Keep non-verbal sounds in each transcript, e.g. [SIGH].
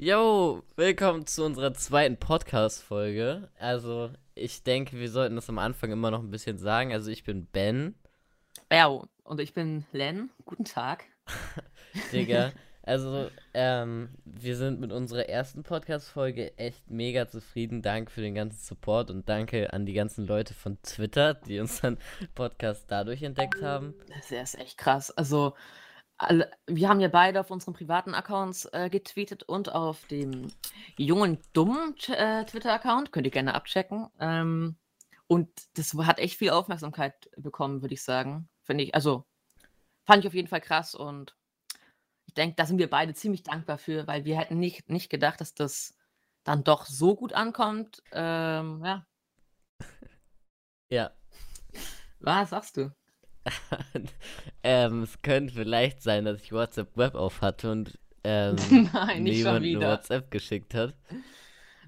Yo, willkommen zu unserer zweiten Podcast-Folge. Also, ich denke, wir sollten das am Anfang immer noch ein bisschen sagen. Also, ich bin Ben. Ja, und ich bin Len. Guten Tag. [LAUGHS] Digga, also, ähm, wir sind mit unserer ersten Podcast-Folge echt mega zufrieden. Danke für den ganzen Support und danke an die ganzen Leute von Twitter, die unseren [LAUGHS] Podcast dadurch entdeckt haben. Das ist echt krass. Also, alle, wir haben ja beide auf unseren privaten Accounts äh, getweetet und auf dem jungen, dummen äh, Twitter-Account. Könnt ihr gerne abchecken. Ähm, und das hat echt viel Aufmerksamkeit bekommen, würde ich sagen. Finde ich, also fand ich auf jeden Fall krass und ich denke, da sind wir beide ziemlich dankbar für, weil wir hätten nicht, nicht gedacht, dass das dann doch so gut ankommt. Ähm, ja. [LAUGHS] Ja. Was sagst du? [LAUGHS] ähm, es könnte vielleicht sein, dass ich WhatsApp Web auf hatte und ähm, [LAUGHS] Nein, nicht schon wieder. WhatsApp geschickt hat.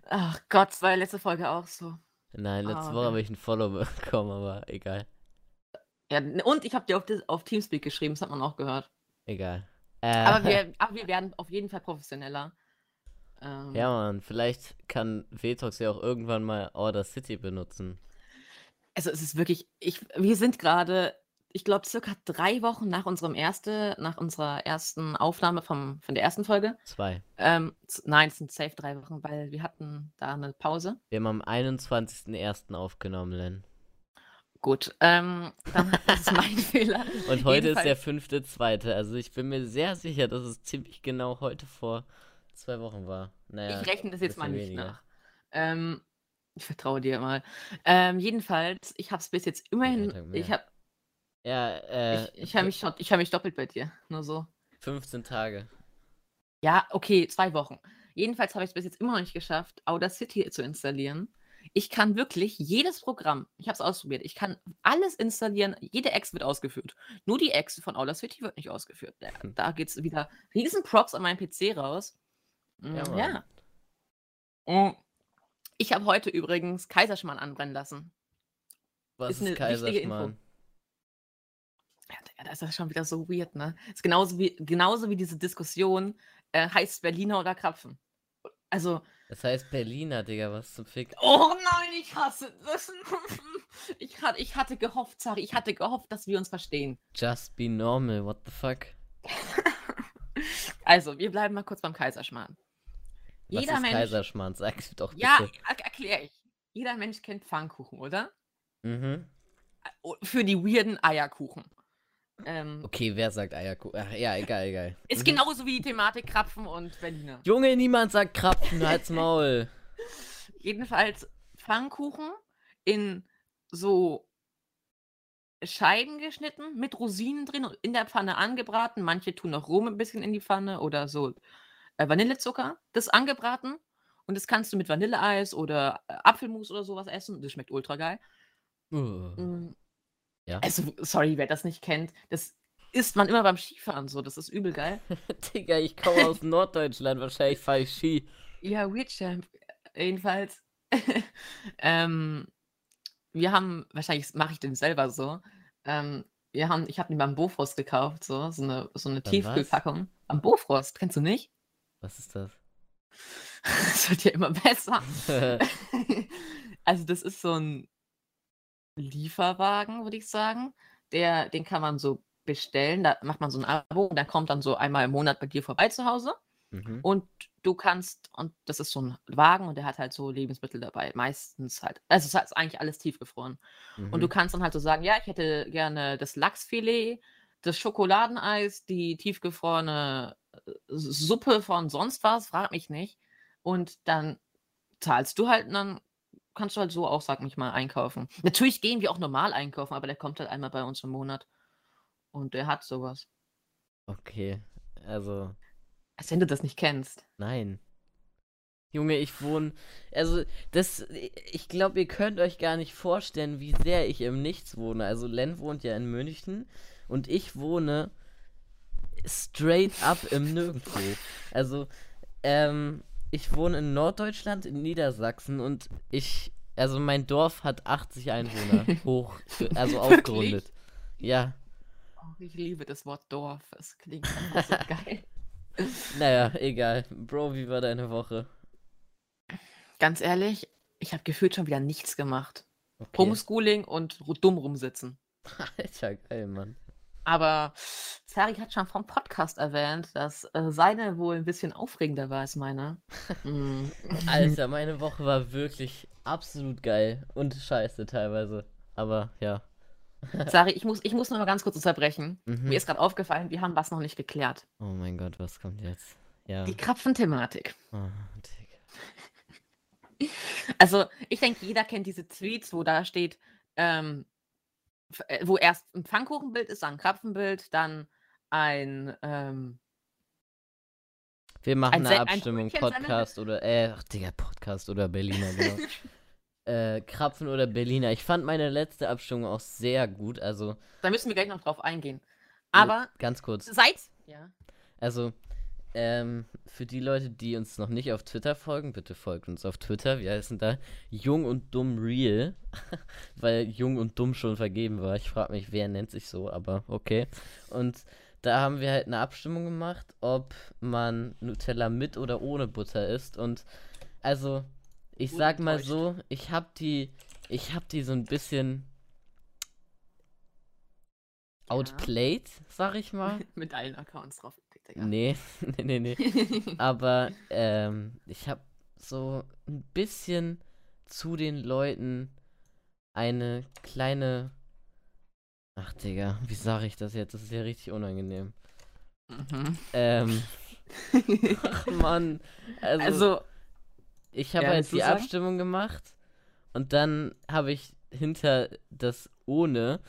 Ach Gott, war ja letzte Folge auch so. Nein, letzte Ah, Woche okay. habe ich einen Follow [LAUGHS] bekommen, aber egal. Ja, und ich habe dir auf, das- auf Teamspeak geschrieben, das hat man auch gehört. Egal. Aber Äh, wir, aber wir werden auf jeden Fall professioneller. Ähm, Ja, Mann, vielleicht kann Vetox ja auch irgendwann mal Order City benutzen. Also es ist wirklich, ich, wir sind gerade, ich glaube, circa drei Wochen nach unserem erste, nach unserer ersten Aufnahme vom, von der ersten Folge. Zwei. Ähm, nein, es sind safe drei Wochen, weil wir hatten da eine Pause. Wir haben am 21.01. aufgenommen, Len. Gut, ähm, dann das [LAUGHS] ist mein Fehler. Und heute ist der Jedenfalls- 5.2. Also ich bin mir sehr sicher, dass es ziemlich genau heute vor zwei Wochen war. Naja, Ich rechne das jetzt mal nicht weniger. nach. Ähm, ich vertraue dir mal. Ähm, jedenfalls, ich habe es bis jetzt immerhin. Ich habe Ja, äh, ich, ich hab mich, ich hab mich doppelt bei dir. Nur so. 15 Tage. Ja, okay, zwei Wochen. Jedenfalls habe ich es bis jetzt immer noch nicht geschafft, Audacity zu installieren. Ich kann wirklich jedes Programm, ich habe es ausprobiert, ich kann alles installieren, jede Ex wird ausgeführt. Nur die Ex von Audacity wird nicht ausgeführt. Da, Hm. da geht es wieder riesen Props an meinen PC raus. Mm, Ja, Ja. Mm. Ich habe heute übrigens Kaiserschmarrn anbrennen lassen. Was Ist ist. Kaiserschmarrn? Ja, Digga, das ist das schon wieder so weird, ne? Ist genauso wie, genauso wie diese Diskussion, äh, heißt Berliner oder Krapfen. Also, Das heißt Berliner, Digga, was zum Fick. Oh nein, ich hasse das. [LAUGHS] Ich hatte, ich hatte gehofft, sorry, ich hatte gehofft, dass wir uns verstehen. Just be normal, what the fuck? [LAUGHS] Also, wir bleiben mal kurz beim Kaiserschmarrn. Was Jeder ist Mensch. Kaiserschmarrn? Sag doch bitte. Ja, er erkläre ich. Jeder Mensch kennt Pfannkuchen, oder? Mhm. Oh, Für die weirden Eierkuchen. Ähm, Okay, wer sagt Eierkuchen? Ach, ja, egal, egal. Ist genauso wie die Thematik Krapfen und Berliner. Junge, niemand sagt Krapfen, halt's Maul. [LAUGHS] Jedenfalls Pfannkuchen in so Scheiben geschnitten, mit Rosinen drin und in der Pfanne angebraten. Manche tun noch Rum ein bisschen in die Pfanne oder so äh, Vanillezucker. Das angebraten und das kannst du mit Vanilleeis oder äh, Apfelmus oder sowas essen. Das schmeckt ultra geil. Uh. Ja. Also, sorry, wer das nicht kennt, das isst man immer beim Skifahren so. Das ist übel geil. [LAUGHS] Digga, ich komme aus Norddeutschland, wahrscheinlich fahre ich Ski. Ja, Weird Champ. Jedenfalls. [LAUGHS] ähm, wir haben, wahrscheinlich mache ich den selber so. Ähm, wir haben, ich habe den beim Bofrost gekauft, so, so eine, so eine? Tiefkühlpackung. Am Bofrost, kennst du nicht? Was ist das? [LAUGHS] Das wird ja immer besser. also, das ist so ein Lieferwagen, würde ich sagen. Der, den kann man so bestellen. Da macht man so ein Abo und der kommt dann so einmal im Monat bei dir vorbei zu Hause. mhm. Und du kannst, und das ist so ein Wagen und der hat halt so Lebensmittel dabei. Meistens halt. Also es ist eigentlich alles tiefgefroren. Und du Mhm. kannst dann halt so sagen, ja, ich hätte gerne das Lachsfilet, das Schokoladeneis, die tiefgefrorene äh, Suppe von sonst was, frag mich nicht. Und dann zahlst du halt und dann kannst du halt so auch, sag mich mal, einkaufen. Natürlich gehen wir auch normal einkaufen, aber der kommt halt einmal bei uns im Monat. Und der hat sowas. Okay, also, Als wenn du das nicht kennst. nein. Junge, ich wohne. Also, das. Ich glaube, ihr könnt euch gar nicht vorstellen, wie sehr ich im Nichts wohne. Also, Len wohnt ja in München und ich wohne straight up im Nirgendwo. Also, ähm, ich wohne in Norddeutschland, in Niedersachsen und ich. Also, mein Dorf hat 80 Einwohner. [LAUGHS] Hoch. Also, aufgerundet. Ja. Oh, ich liebe das Wort Dorf. Es klingt einfach so [LAUGHS] geil. Naja, egal. Bro, wie war deine Woche? Ganz ehrlich, ich habe gefühlt schon wieder nichts gemacht. Okay. Homeschooling und dumm rumsitzen. [LAUGHS] Alter, geil, Mann. Aber Sari hat schon vom Podcast erwähnt, dass äh, seine wohl ein bisschen aufregender war als meine. [LAUGHS] Mm. Alter, meine Woche war wirklich absolut geil. Und scheiße teilweise. Aber ja. [LAUGHS] Sari, ich muss, ich muss noch mal ganz kurz unterbrechen. Mhm. Mir ist gerade aufgefallen, wir haben was noch nicht geklärt. Oh mein Gott, was kommt jetzt? Ja. Die Krapfen-Thematik. Oh. [LAUGHS] Also, ich denke, jeder kennt diese Tweets, wo da steht, ähm, äh, wo erst ein Pfannkuchenbild ist, dann ein Krapfenbild, dann ein, ähm, Wir machen Ein eine Se- ein Abstimmung, Semmel? Podcast oder, äh, ach Digga, Podcast oder Berliner, genau. [LAUGHS] äh, Krapfen oder Berliner. Ich fand meine letzte Abstimmung auch sehr gut. Also, da müssen wir gleich noch drauf eingehen. Aber ganz kurz. seit, ja, Also, ähm, für die Leute, die uns noch nicht auf Twitter folgen, bitte folgt uns auf Twitter. Wir heißen da Jung und Dumm Real, [LAUGHS] weil Jung und Dumm schon vergeben war. Ich frage mich, wer nennt sich so, aber okay. Und da haben wir halt eine Abstimmung gemacht, ob man Nutella mit oder ohne Butter isst. Und also, ich sag mal so, ich hab die, ich hab die so ein bisschen outplayed, sag ich mal. [LAUGHS] mit allen Accounts drauf. Digga. [LAUGHS] Nee, nee, nee, nee. [LAUGHS] Aber ähm, ich habe so ein bisschen zu den Leuten eine kleine. Ach, Digga, wie sage ich das jetzt? Das ist ja richtig unangenehm. Mhm. Ähm, [LAUGHS] ach Mann. Also, Also, ich habe ja, halt die? Abstimmung gemacht und dann habe ich hinter das ohne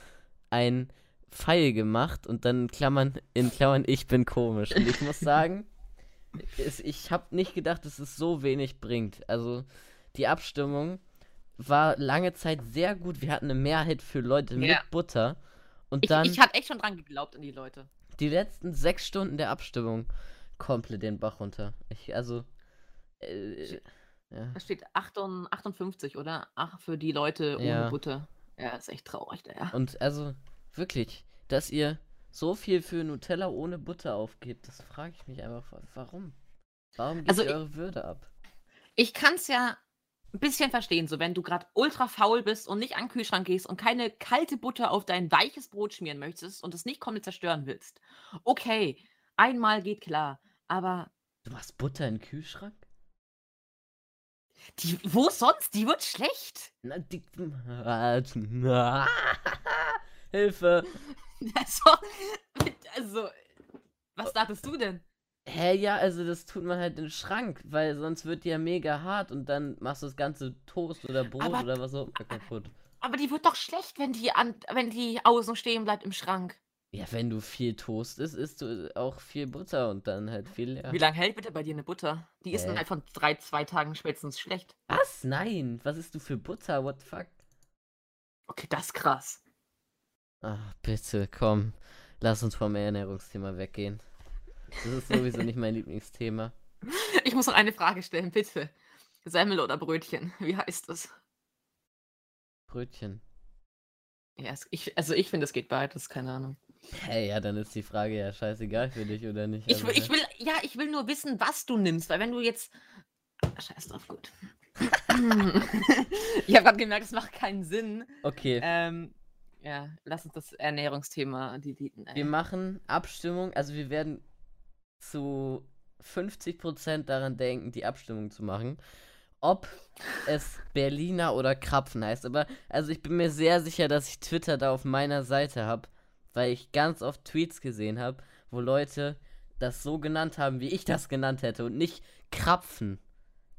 ein Pfeil gemacht und dann Klammern in Klammern ich bin komisch und ich muss [LAUGHS] sagen, es, ich habe nicht gedacht, dass es so wenig bringt. Also die Abstimmung war lange Zeit sehr gut. Wir hatten eine Mehrheit für Leute mit Ja. Butter und ich, dann ich hatte echt schon dran geglaubt an die Leute. die letzten sechs Stunden der Abstimmung komplett den Bach runter. Ich also äh, ja. Da steht 58, 58, oder? Ach, für die Leute ohne Ja. Butter. Ja, ist echt traurig, der. Ja. Und also wirklich, dass ihr so viel für Nutella ohne Butter aufgebt, das frage ich mich einfach, wa- warum? Warum gebt Also ich- eure Würde ab? Ich kann es ja ein bisschen verstehen, so wenn du gerade ultra faul bist und nicht an den Kühlschrank gehst und keine kalte Butter auf dein weiches Brot schmieren möchtest und es nicht komplett zerstören willst. Okay, einmal geht klar, aber Du machst Butter in den Kühlschrank? die, wo sonst? Die wird schlecht. Na, die, [LAUGHS] na, Hilfe! [LAUGHS] Also, also was dachtest du denn? Hä, ja, also das tut man halt in den Schrank, weil sonst wird die ja mega hart und dann machst du das ganze Toast oder Brot Aber- oder was auch immer kaputt. Aber die wird doch schlecht, wenn die, an, wenn die außen stehen bleibt im Schrank. Ja, wenn du viel Toast isst, isst du auch viel Butter und dann halt viel leer. Wie lange hält bitte bei dir eine Butter? Die ist Äh. dann halt von drei, zwei Tagen spätestens schlecht. Was? Nein, was isst du für Butter? What the fuck? Okay, das ist krass. Ach, bitte, komm. Lass uns vom Ernährungsthema weggehen. Das ist sowieso nicht mein Lieblingsthema. [LAUGHS] Ich muss noch eine Frage stellen, bitte. Semmel oder Brötchen? Wie heißt es? Brötchen. Ja, es, ich, also ich finde, es geht beides, keine Ahnung. Hey, ja, dann ist die Frage ja scheißegal für dich, oder nicht? Ich, Also, will- ich will, ja, ich will nur wissen, was du nimmst, weil wenn du jetzt. Ah, Scheiß drauf, gut. [LAUGHS] [LAUGHS] ich habe gerade gemerkt, es macht keinen Sinn. Okay, Ähm, ja, lass uns das Ernährungsthema deleten. ey. wir machen Abstimmung. Also, wir werden zu 50% daran denken, die Abstimmung zu machen. Ob es Berliner oder Krapfen heißt. Aber, also, ich bin mir sehr sicher, dass ich Twitter da auf meiner Seite habe, weil ich ganz oft Tweets gesehen habe, wo Leute das so genannt haben, wie ich das genannt hätte und nicht Krapfen.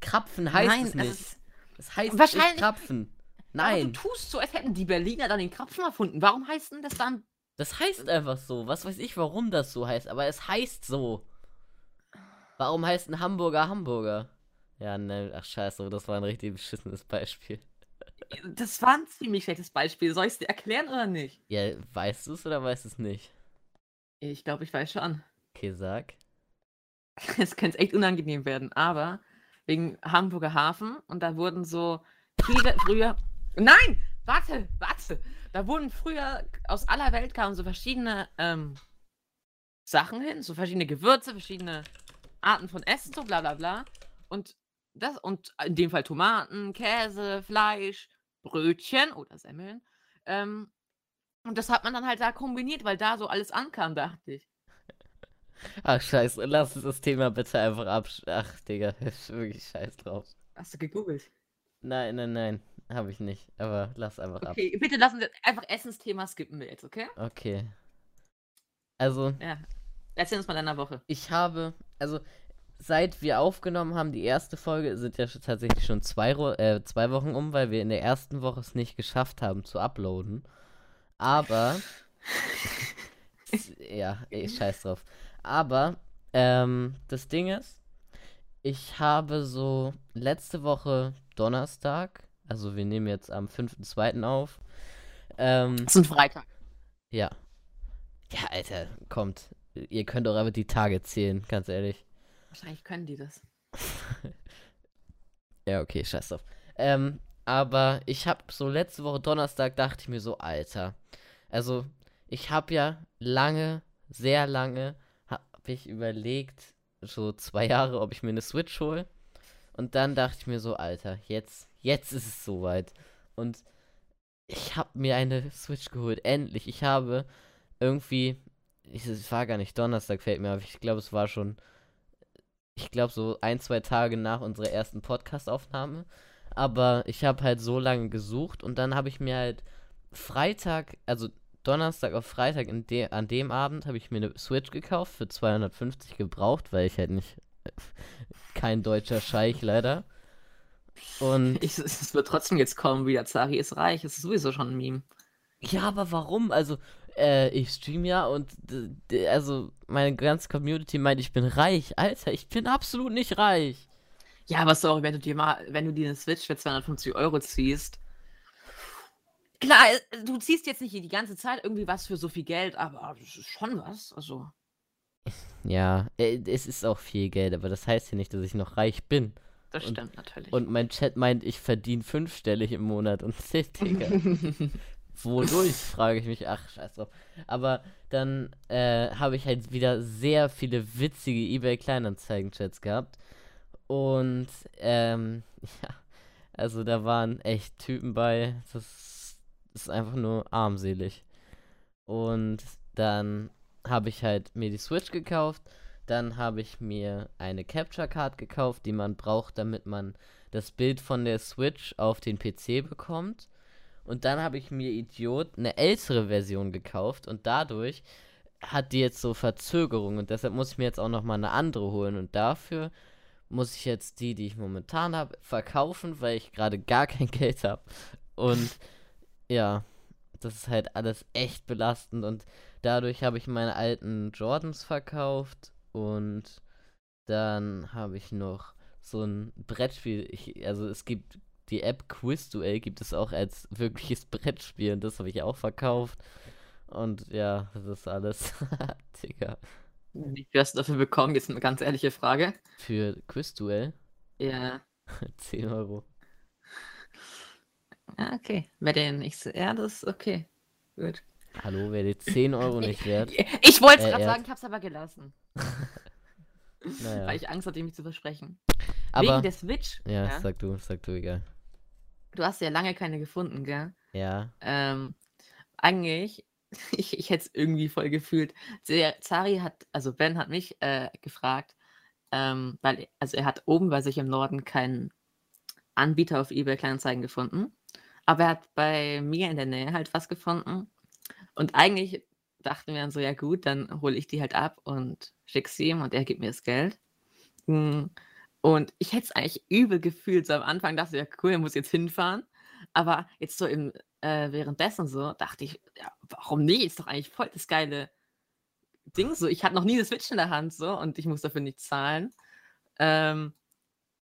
Krapfen heißt Nein, es es nicht. ist- Es heißt Wahrscheinlich- nicht Krapfen. Aber Nein, du tust so, als hätten die Berliner dann den Krapfen erfunden. Warum heißt denn das dann? das heißt einfach so. Was weiß ich, warum das so heißt, aber es heißt so. Warum heißt ein Hamburger Hamburger? Ja, ne, ach scheiße, das war ein richtig beschissenes Beispiel. Das war ein ziemlich schlechtes Beispiel. Soll ich es dir erklären oder nicht? Ja, weißt du es oder weißt du es nicht? Ich glaube, ich weiß schon. Okay, sag. [LAUGHS] Es könnte echt unangenehm werden, aber wegen Hamburger Hafen und da wurden so viele früher. Nein! Warte, warte! Da wurden früher aus aller Welt kamen so verschiedene ähm, Sachen hin, so verschiedene Gewürze, verschiedene Arten von Essen, so bla bla bla. Und das, und in dem Fall Tomaten, Käse, Fleisch, Brötchen oder Semmeln. Ähm, und das hat man dann halt da kombiniert, weil da so alles ankam, dachte ich. Ach, scheiße. Lass uns das Thema bitte einfach absch... Ach, Digga, ist [LAUGHS] wirklich scheiß drauf. Hast du gegoogelt? Nein, nein, nein. Habe ich nicht. Aber lass einfach ab. Okay, bitte lassen wir einfach Essensthema skippen wir jetzt, okay? Okay. Also, Ja. Erzähl uns mal deiner Woche. ich habe, also seit wir aufgenommen haben, die erste Folge, sind ja tatsächlich schon zwei, äh, zwei Wochen um, weil wir in der ersten Woche es nicht geschafft haben zu uploaden. Aber, [LAUGHS] [LAUGHS] ja, ey, scheiß drauf. Aber, ähm, das Ding ist, ich habe so letzte Woche Donnerstag, also wir nehmen jetzt am 5.2. auf, ähm, Das ist ein Freitag. ja. Ja, Alter, kommt. Ihr könnt doch einfach die Tage zählen, ganz ehrlich. Wahrscheinlich können die das. [LAUGHS] Ja, okay, scheiß drauf. Ähm, aber ich hab so letzte Woche Donnerstag dachte ich mir so, Alter. Also, ich hab ja lange, sehr lange, hab ich überlegt, so zwei Jahre, ob ich mir eine Switch hole. Und dann dachte ich mir so, Alter, jetzt, jetzt ist es soweit. Und ich hab mir eine Switch geholt, endlich. Ich habe irgendwie, ich, es war gar nicht Donnerstag, fällt mir auf. Ich glaube, es war schon ich glaube, so ein, zwei Tage nach unserer ersten Podcast-Aufnahme. Aber ich habe halt so lange gesucht und dann habe ich mir halt Freitag, also Donnerstag auf Freitag de an dem Abend habe ich mir eine Switch gekauft für 250 gebraucht, weil ich halt nicht kein deutscher Scheich leider. Und [LAUGHS] Ich, es wird trotzdem jetzt kommen wieder. Zari ist reich. Es ist sowieso schon ein Meme. ja, aber warum? Also äh, ich stream ja und also meine ganze Community meint, ich bin reich. Alter, ich bin absolut nicht reich. Ja, aber sorry, wenn du dir mal, wenn du dir eine Switch für 250 Euro ziehst. Klar, äh, du ziehst jetzt nicht die ganze Zeit irgendwie was für so viel Geld, aber das ist schon was. Also. Ja, äh, es ist auch viel Geld, aber das heißt ja nicht, dass ich noch reich bin. Das Und- stimmt natürlich. Und mein Chat meint, ich verdiene fünfstellig im Monat und [LAUGHS] Digga, [LAUGHS] wodurch, frage ich mich. Ach, scheiß drauf. Aber dann äh, habe ich halt wieder sehr viele witzige eBay Kleinanzeigen-Chats gehabt. Und, ähm, [LAUGHS] ja, also da waren echt Typen bei, das ist einfach nur armselig. Und dann habe ich halt mir die Switch gekauft. Dann habe ich mir eine Capture Card gekauft, die man braucht, damit man das Bild von der Switch auf den PC bekommt. Und dann habe ich mir Idiot eine ältere Version gekauft und dadurch hat die jetzt so Verzögerung und deshalb muss ich mir jetzt auch noch mal eine andere holen und dafür muss ich jetzt die, die ich momentan habe, verkaufen, weil ich gerade gar kein [LAUGHS] Geld habe. Und ja, das ist halt alles echt belastend und dadurch habe ich meine alten Jordans verkauft und dann habe ich noch so ein Brettspiel. Ich, also es gibt die App Quizduell gibt es auch als wirkliches Brettspiel und das habe ich auch verkauft. Und ja, das ist alles. [LAUGHS] Digga. Wie viel hast du dafür bekommen? Jetzt eine ganz ehrliche Frage. Für Quizduell Ja. [LAUGHS] 10 Euro. Ah, okay. Wer den so. Ja, das ist okay. Gut. Hallo, wäre die 10 Euro nicht wert? Ich wollte es Äh, gerade er- sagen, ich habe es aber gelassen. [LAUGHS] Naja. Weil ich Angst hatte, mich zu versprechen. Aber. Wegen der Switch. Ja, ja? sag du, sag du, egal. Du hast ja lange keine gefunden, gell? Ja. Ähm, eigentlich, [LAUGHS] ich, ich hätte es irgendwie voll gefühlt. Zari hat, also Ben hat mich äh, gefragt, ähm, weil, also er hat oben bei sich im Norden keinen Anbieter auf eBay Kleinanzeigen gefunden. Aber er hat bei mir in der Nähe halt was gefunden. Und eigentlich dachten wir dann so, ja gut, dann hole ich die halt ab und schick sie ihm und er gibt mir das Geld. Mm, Und ich hätte es eigentlich übel gefühlt. So am Anfang dachte ich, ja cool, er muss jetzt hinfahren. Aber jetzt so im, äh, währenddessen so, dachte ich, ja, warum nicht? Ist doch eigentlich voll das geile Ding so. Ich hatte noch nie eine Switch in der Hand so und ich muss dafür nicht zahlen. Ähm,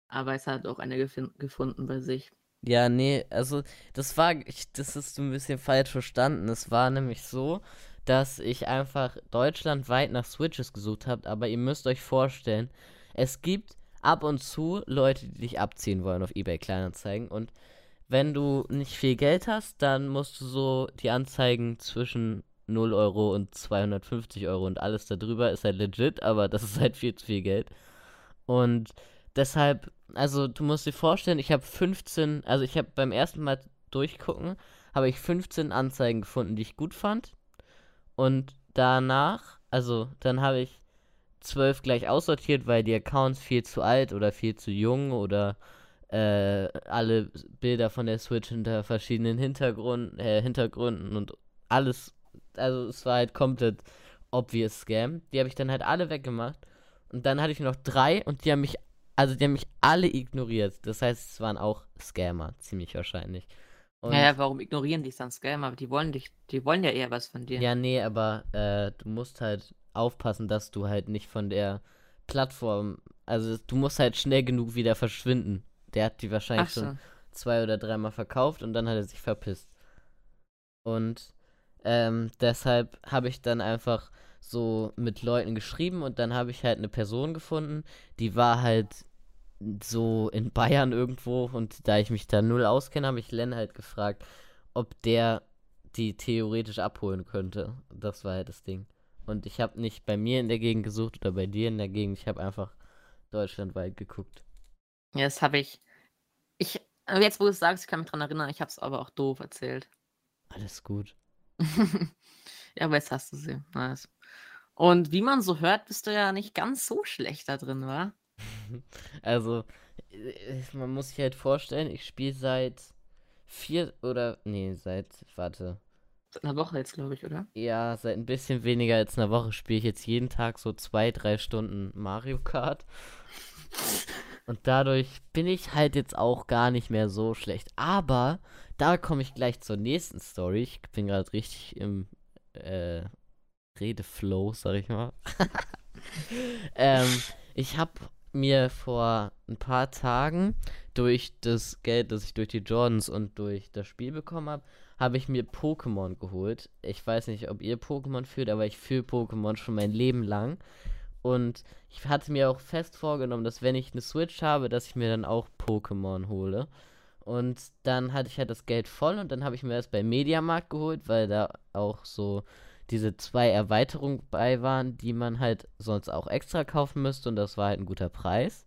aber es hat auch eine gefin- gefunden bei sich. Ja, nee, also das war, ich, das ist ein bisschen falsch verstanden. Es war nämlich so, dass ich einfach deutschlandweit nach Switches gesucht habe, aber ihr müsst euch vorstellen, es gibt ab und zu Leute, die dich abziehen wollen auf eBay Kleinanzeigen und wenn du nicht viel Geld hast, dann musst du so die Anzeigen zwischen 0 Euro und 250 Euro und alles darüber ist halt legit, aber das ist halt viel zu viel Geld. Und deshalb, also du musst dir vorstellen, ich habe 15, also ich habe beim ersten Mal durchgucken, habe ich 15 Anzeigen gefunden, die ich gut fand. Und danach, also dann habe ich 12 gleich aussortiert, weil die Accounts viel zu alt oder viel zu jung oder äh, alle Bilder von der Switch hinter verschiedenen Hintergrund, äh, Hintergründen und alles, also es war halt komplett obvious Scam. Die habe ich dann halt alle weggemacht. Und dann hatte ich noch drei und die haben mich, also die haben mich alle ignoriert. Das heißt, es waren auch Scammer, ziemlich wahrscheinlich. Und naja, warum ignorieren dich dann Scammer? Die wollen dich, die wollen ja eher was von dir. Ja, nee, aber äh, du musst halt aufpassen, dass du halt nicht von der Plattform, also du musst halt schnell genug wieder verschwinden. Der hat die wahrscheinlich so. schon zwei oder dreimal verkauft und dann hat er sich verpisst. Und ähm, deshalb habe ich dann einfach so mit Leuten geschrieben und dann habe ich halt eine Person gefunden, die war halt so in Bayern irgendwo und da ich mich da null auskenne, habe ich Len halt gefragt, ob der die theoretisch abholen könnte. Das war halt das Ding. Und ich habe nicht bei mir in der Gegend gesucht oder bei dir in der Gegend, ich habe einfach deutschlandweit geguckt. Ja, das habe ich. Ich, jetzt wo du es sagst, ich kann mich dran erinnern, ich habe es aber auch doof erzählt. Alles gut. [LAUGHS] ja, aber jetzt hast du sie. Nice. Und wie man so hört, bist du ja nicht ganz so schlecht da drin, wa? [LAUGHS] Also, äh, man muss sich halt vorstellen, ich spiele seit vier oder, nee, seit, warte. Seit einer Woche jetzt, glaube ich, oder? Ja, seit ein bisschen weniger als einer Woche spiele ich jetzt jeden Tag so zwei, drei Stunden Mario Kart. [LAUGHS] Und dadurch bin ich halt jetzt auch gar nicht mehr so schlecht. Aber da komme ich gleich zur nächsten Story. Ich bin gerade richtig im äh, Redeflow, sag ich mal. [LAUGHS] ähm, ich habe mir vor ein paar Tagen durch das Geld, das ich durch die Jordans und durch das Spiel bekommen habe, habe ich mir Pokémon geholt. Ich weiß nicht, ob ihr Pokémon führt, aber ich fühle Pokémon schon mein Leben lang. Und ich hatte mir auch fest vorgenommen, dass wenn ich eine Switch habe, dass ich mir dann auch Pokémon hole. Und dann hatte ich halt das Geld voll und dann habe ich mir das bei Mediamarkt geholt, weil da auch so diese zwei Erweiterungen bei waren, die man halt sonst auch extra kaufen müsste und das war halt ein guter Preis.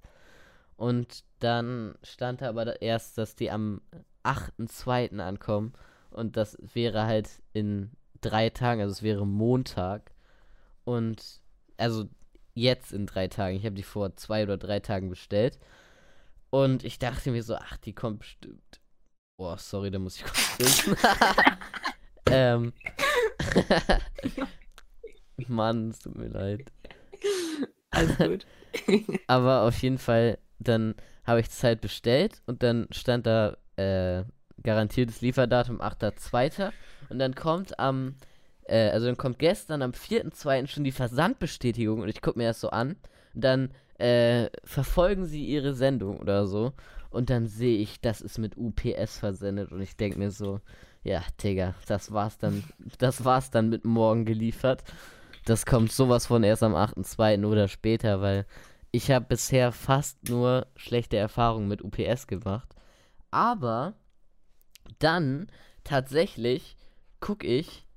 Und dann stand da aber erst, dass die am 8.2. ankommen und das wäre halt in drei Tagen, also es wäre Montag. Und also jetzt in drei Tagen. Ich habe die vor zwei oder drei Tagen bestellt. Und ich dachte mir so, ach, die kommt bestimmt. Boah, sorry, da muss ich kurz [LAUGHS] [LAUGHS] ähm, [LAUGHS] Mann, es tut mir leid. Alles gut. [LAUGHS] Aber auf jeden Fall, dann habe ich es halt bestellt und dann stand da äh, garantiertes Lieferdatum 8.2. Und dann kommt am, äh, also dann kommt gestern am 4.2. schon die Versandbestätigung und ich gucke mir das so an. Und dann äh, verfolgen sie ihre Sendung oder so. Und dann sehe ich, das ist mit UPS versendet und ich denke mir so, ja, Digga, das war's dann, das war's dann mit morgen geliefert. Das kommt sowas von erst am 8.2. oder später, weil ich habe bisher fast nur schlechte Erfahrungen mit UPS gemacht. Aber dann tatsächlich gucke ich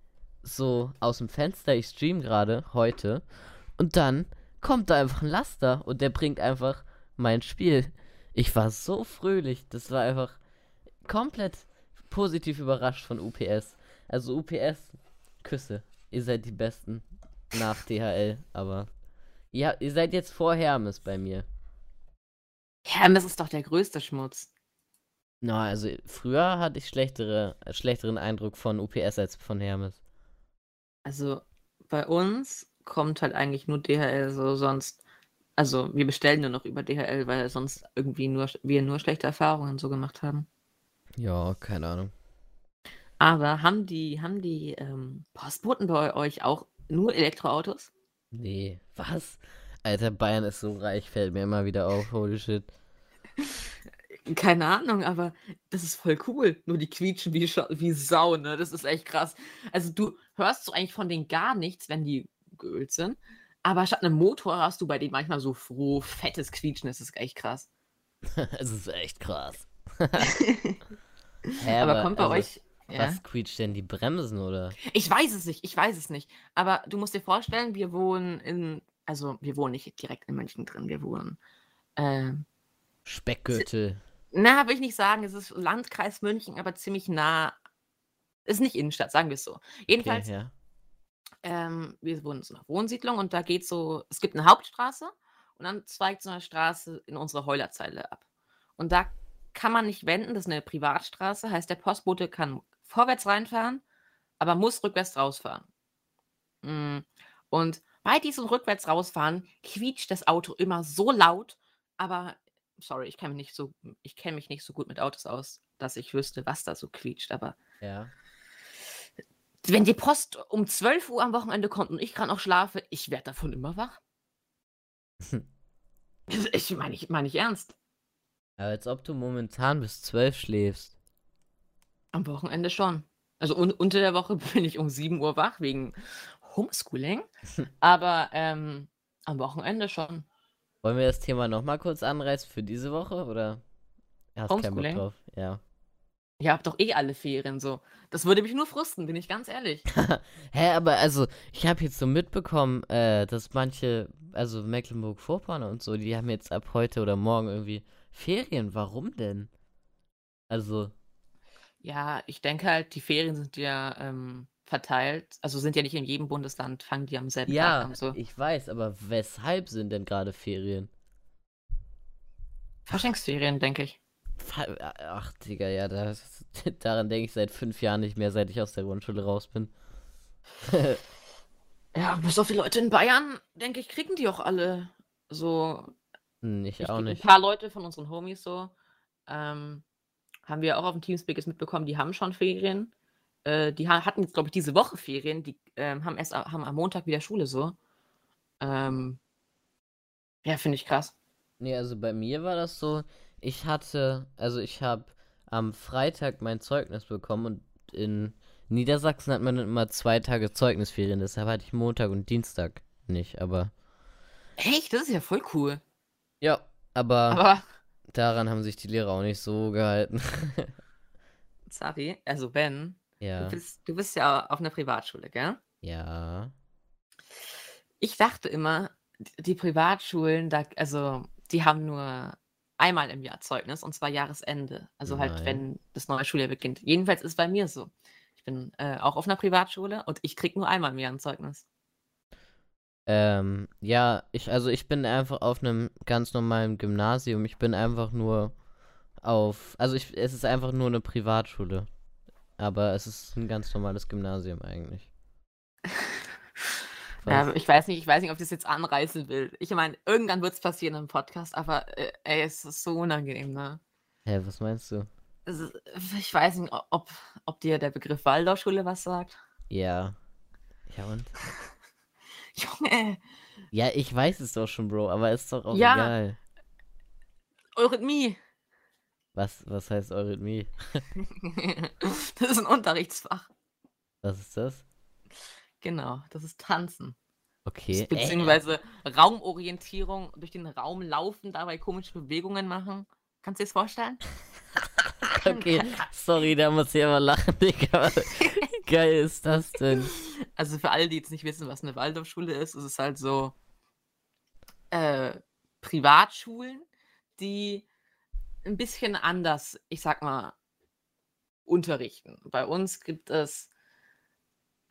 so aus dem Fenster, ich stream gerade heute und dann kommt da einfach ein Laster und der bringt einfach mein Spiel. Ich war so fröhlich, das war einfach komplett positiv überrascht von UPS. Also UPS, Küsse. Ihr seid die Besten nach DHL, aber ja, ihr seid jetzt vor Hermes bei mir. Hermes ist doch der größte Schmutz. Na, no, also früher hatte ich schlechtere, äh, schlechteren Eindruck von UPS als von Hermes. Also bei uns kommt halt eigentlich nur DHL so sonst. Also wir bestellen nur noch über DHL, weil sonst irgendwie nur wir nur schlechte Erfahrungen so gemacht haben. Ja, keine Ahnung. Aber haben die, haben die ähm, Postboten bei euch auch nur Elektroautos? Nee, was? Alter, Bayern ist so reich, fällt mir immer wieder auf. Holy shit. Keine Ahnung, aber das ist voll cool. Nur die quietschen wie, wie Sau, ne? Das ist echt krass. Also du hörst so eigentlich von denen gar nichts, wenn die geölt sind. Aber statt einem Motor hast du bei denen manchmal so froh, fettes Quietschen. Das ist echt krass. [LAUGHS] Es ist echt krass. Hä, aber, aber, kommt bei also, euch Ja? Was quietscht denn die Bremsen, oder? Ich weiß es nicht, ich weiß es nicht. Aber du musst dir vorstellen, wir wohnen in, also wir wohnen nicht direkt in München drin, wir wohnen, ähm, Speckgürtel. na, will ich nicht sagen, es ist Landkreis München, aber ziemlich nah, ist nicht Innenstadt, sagen wir es so. Okay, Jedenfalls, ja. ähm, wir wohnen in so einer Wohnsiedlung und da geht so, es gibt eine Hauptstraße und dann zweigt so eine Straße in unsere Heulerzeile ab. Und da kann man nicht wenden, das ist eine Privatstraße, heißt der Postbote kann vorwärts reinfahren, aber muss rückwärts rausfahren. Mm, Und bei diesem rückwärts rausfahren quietscht das Auto immer so laut, aber sorry, ich kenne mich nicht so, ich kenne mich nicht so gut mit Autos aus, dass ich wüsste, was da so quietscht, aber Ja. wenn die Post um 12 Uhr am Wochenende kommt und ich gerade noch schlafe, ich werde davon immer wach. [LAUGHS] Ich meine ich meine ich ernst. Aber als ob du momentan bis zwölf schläfst. Am Wochenende schon. Also un unter der Woche [LAUGHS] bin ich um 7 Uhr wach wegen Homeschooling, [LAUGHS] aber, ähm, am Wochenende schon. Wollen wir das Thema nochmal kurz anreißen für diese Woche, oder hast keinen Bock Homeschooling? drauf? Ja. Ihr habt doch eh alle Ferien so. Das würde mich nur frusten, bin ich ganz ehrlich. [LAUGHS] Hä, aber also, ich habe jetzt so mitbekommen, äh, dass manche, also Mecklenburg-Vorpommern und so, die haben jetzt ab heute oder morgen irgendwie Ferien. Warum denn? Also, Ja, ich denke halt, die Ferien sind ja, ähm, verteilt also, sind ja nicht in jedem Bundesland fangen die am selben Tag ja, an, so. ich weiß, aber weshalb sind denn gerade Ferien? Faschingsferien, denke ich. Ach, Digga, ja, das, [LAUGHS] daran denke ich seit fünf Jahren nicht mehr, seit ich aus der Grundschule raus bin. [LAUGHS] Ja, bis auf die Leute in Bayern, denke ich, kriegen die auch alle so Hm, ich ich auch ein nicht. paar Leute von unseren Homies so, ähm, haben wir auch auf dem Teamspeak jetzt mitbekommen, die haben schon Ferien. Äh, die ha hatten jetzt, glaube ich, diese Woche Ferien, die, ähm, haben erst haben am Montag wieder Schule so. Ähm ja, finde ich krass. Nee, also bei mir war das so, ich hatte, also ich habe am Freitag mein Zeugnis bekommen und in Niedersachsen hat man immer zwei Tage Zeugnisferien, deshalb hatte ich Montag und Dienstag nicht, aber Echt? Das ist ja voll cool. Ja, aber Aber daran haben sich die Lehrer auch nicht so gehalten. [LAUGHS] sorry, also Ben, du Ja, bist du bist ja auf 'ner Privatschule, gell? ja, Ich dachte immer, die Privatschulen, da also, die haben nur einmal im Jahr Zeugnis, und zwar Jahresende. Also halt, Nein. wenn das neue Schuljahr beginnt. Jedenfalls ist bei mir so. Ich bin, äh, auch auf 'ner Privatschule und ich kriege nur einmal im Jahr 'n Zeugnis. Ähm, ja, ich, also ich bin einfach auf einem ganz normalen Gymnasium. Ich bin einfach nur auf, also ich, es ist einfach nur eine Privatschule. Aber es ist ein ganz normales Gymnasium eigentlich. Was? [LAUGHS] ich weiß nicht ich weiß nicht, ob ich das jetzt anreißen will. Ich meine, irgendwann wird's passieren im Podcast, aber, äh, ey, es ist so unangenehm, ne? Hä, was meinst du? Es ist ich weiß nicht, ob ob dir der Begriff Waldorfschule was sagt? Ja. Ja und? [LAUGHS] Junge, Ja, ich weiß es doch schon, Bro, aber ist doch auch Ja. egal. Eurythmie. Was, was heißt Eurythmie? [LAUGHS] Das ist 'n Unterrichtsfach. Was ist das? Genau, das ist Tanzen. Okay. Das beziehungsweise Raumorientierung, durch den Raum laufen, dabei komische Bewegungen machen. Kannst du dir's vorstellen? Äh, [LAUGHS] okay, sorry, da muss ich aber lachen, Digga. [LAUGHS] Wie geil ist das denn? Also, für alle, die jetzt nicht wissen, was 'ne Waldorfschule ist, ist es halt so äh, Privatschulen, die 'n bisschen anders, ich sage mal, unterrichten. Bei uns gibt es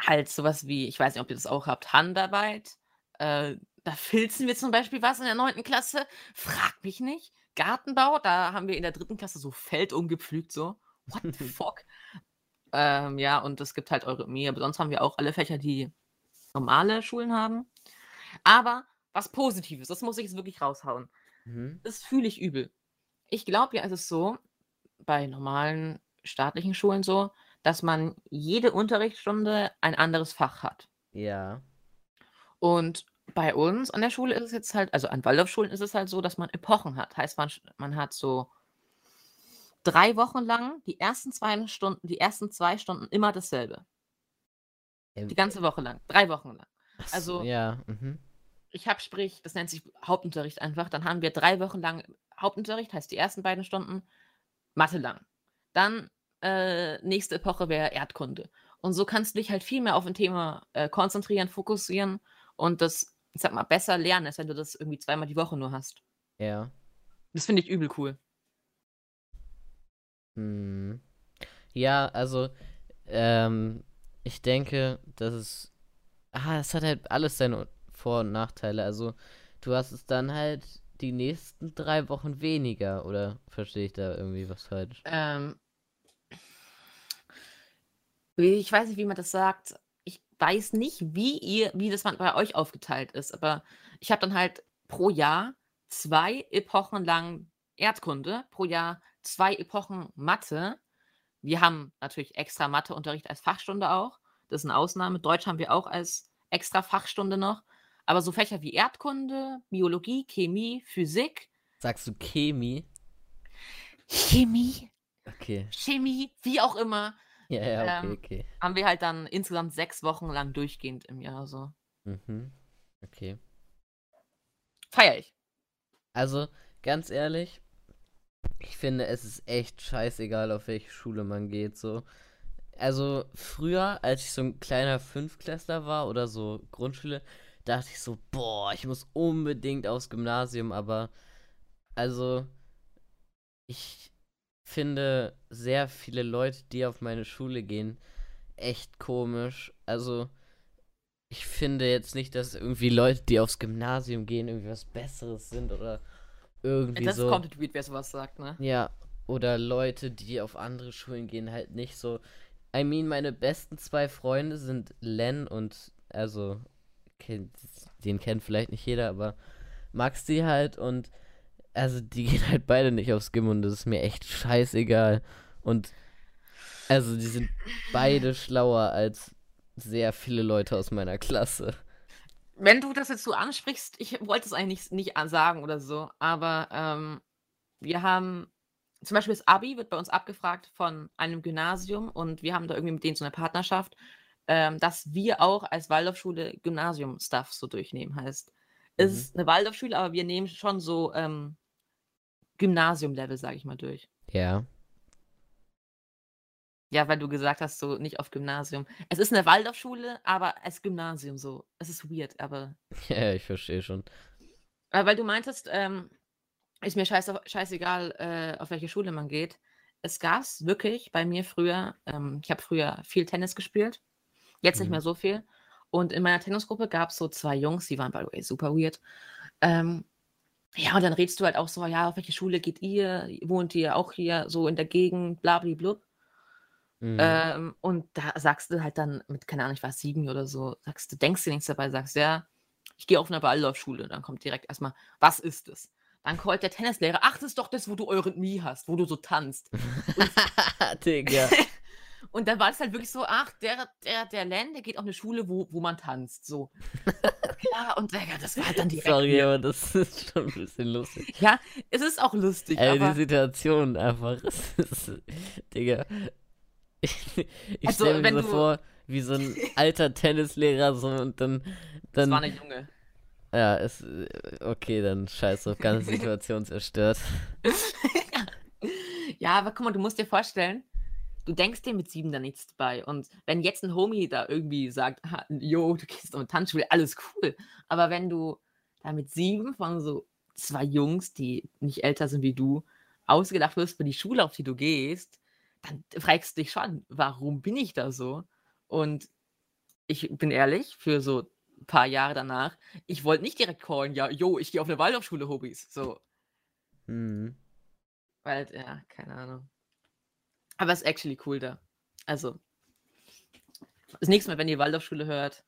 halt so was wie ich weiß nicht, ob ihr das auch habt, Handarbeit. Äh, da filzen wir zum Beispiel was in der 9. Klasse. Frag mich nicht. Gartenbau, da haben wir in der 3. Klasse so Feld umgepflügt so. What the [LAUGHS] fuck? Ähm, ja, und es gibt halt Eurythmie, aber sonst haben wir auch alle Fächer, die normale Schulen haben. Aber was Positives, das muss ich jetzt wirklich raushauen. Mhm. Das fühle ich übel. Ich glaube ja, es ist so, bei normalen staatlichen Schulen so, dass man jede Unterrichtsstunde ein anderes Fach hat. Ja. Und bei uns an der Schule ist es jetzt halt also an Waldorfschulen ist es halt so, dass man Epochen hat. Heißt, man man hat so 3 Wochen lang die ersten 2 Stunden die ersten 2 Stunden immer dasselbe. Ähm, Die ganze Woche lang, 3 Wochen lang. Also ja, mhm. ich habe sprich, das nennt sich Hauptunterricht einfach. Dann haben wir 3 Wochen lang Hauptunterricht, heißt die ersten beiden Stunden Mathe lang. Dann äh, nächste Epoche wäre Erdkunde. Und so kannst du dich halt viel mehr auf ein Thema äh, konzentrieren, fokussieren und das, ich sag mal, besser lernen, als wenn du das irgendwie zweimal die Woche nur hast. Ja. Das finde ich übel cool. Hm. Ja, also, ähm, ich denke, dass es. Ah, es hat halt alles seine Vor- und Nachteile. Also, du hast es dann halt die nächsten drei Wochen weniger, oder verstehe ich da irgendwie was falsch? Ähm, ich weiß nicht, wie man das sagt. Ich weiß nicht, wie ihr, wie das bei euch aufgeteilt ist, aber ich habe dann halt pro Jahr zwei Epochen lang Erdkunde, pro Jahr zwei Epochen Mathe. Wir haben natürlich extra Matheunterricht als Fachstunde auch. Das ist eine Ausnahme. Deutsch haben wir auch als extra Fachstunde noch. Aber so Fächer wie Erdkunde, Biologie, Chemie, Physik. Sagst du Chemie? Chemie? Okay. Chemie, wie auch immer. Ja, ja, okay, Ähm, okay. Haben wir halt dann insgesamt sechs Wochen lang durchgehend im Jahr so. Mhm. Okay. Feier ich. Also, ganz ehrlich, ich finde, es ist echt scheißegal, auf welche Schule man geht, so. Also, früher, als ich so ein kleiner Fünftklässler war oder so Grundschule, dachte ich so, boah, ich muss unbedingt aufs Gymnasium, aber also, ich finde sehr viele Leute, die auf meine Schule gehen, echt komisch. Also, ich finde jetzt nicht, dass irgendwie Leute, die aufs Gymnasium gehen, irgendwie was Besseres sind oder irgendwie Das ist so. komplett weird, wer sowas sagt, ne? Ja, oder Leute, die auf andere Schulen gehen, halt nicht so. I mean, meine besten zwei Freunde sind Len und, also, den kennt vielleicht nicht jeder, aber Maxi halt und, also, die [LAUGHS] gehen halt beide nicht aufs Gym und das ist mir echt scheißegal. Und, also, die sind beide schlauer als sehr viele Leute aus meiner Klasse. Wenn du das jetzt so ansprichst, ich wollte es eigentlich nicht an- sagen oder so, aber ähm, wir haben zum Beispiel das Abi wird bei uns abgefragt von einem Gymnasium und wir haben da irgendwie mit denen so eine Partnerschaft, ähm, dass wir auch als Waldorfschule Gymnasium-Stuff so durchnehmen. Heißt, es Mhm. ist eine Waldorfschule, aber wir nehmen schon so ähm, Gymnasium-Level, sage ich mal, durch. Ja. Ja, weil du gesagt hast, so nicht auf Gymnasium. Es ist eine Waldorfschule, aber als Gymnasium so. Es ist weird, aber [LAUGHS] Ja, ich verstehe schon. Äh, weil du meintest, ähm, ist mir scheiß, scheißegal, äh, auf welche Schule man geht. Es gab es wirklich bei mir früher, ähm, ich habe früher viel Tennis gespielt, jetzt nicht Mhm. mehr so viel. Und in meiner Tennisgruppe gab es so zwei Jungs, die waren by the way super weird. Ähm, ja, und dann redest du halt auch so, ja, auf welche Schule geht ihr? Wohnt ihr auch hier so in der Gegend, blablablub. Mhm. Ähm, und da sagst du halt dann mit, keine Ahnung, ich war sieben oder so, sagst du, denkst dir nichts dabei, sagst, ja, ich gehe auf eine Waldorfschule. Dann kommt direkt erstmal, was ist das? Dann callt der Tennislehrer, ach, das ist doch das, wo du Eurythmie hast, wo du so tanzt. [LAUGHS] Digga. [LAUGHS] Und dann war es halt wirklich so, ach, der, der, der Len, der geht auf eine Schule, wo, wo man tanzt. So. [LAUGHS] ja, und Digga, das war halt dann direkt. Sorry, aber das ist schon ein bisschen lustig. Ja, es ist auch lustig, Ey, die aber Situation einfach. es Digga. Ich, ich Also, stelle mir so vor, wie so ein alter [LAUGHS] Tennislehrer so und dann. das dann war eine Junge. ja, es. Okay, dann scheiß auf ganze Situation zerstört. [LAUGHS] Ja, aber guck mal, du musst dir vorstellen, du denkst dir mit sieben da nichts dabei. Und wenn jetzt ein Homie da irgendwie sagt, "Ah, jo, du gehst auf eine Tanzschule, alles cool. Aber wenn du da mit sieben von so zwei Jungs, die nicht älter sind wie du, ausgedacht wirst für die Schule, auf die du gehst, dann fragst du dich schon, warum bin ich da so? Und ich bin ehrlich, für so ein paar Jahre danach, ich wollte nicht direkt callen, ja, jo, ich gehe auf eine Waldorfschule, Hobbys. So, Hm. weil, ja, keine Ahnung. Aber es ist actually cool da. Also, das nächste Mal, wenn ihr Waldorfschule hört,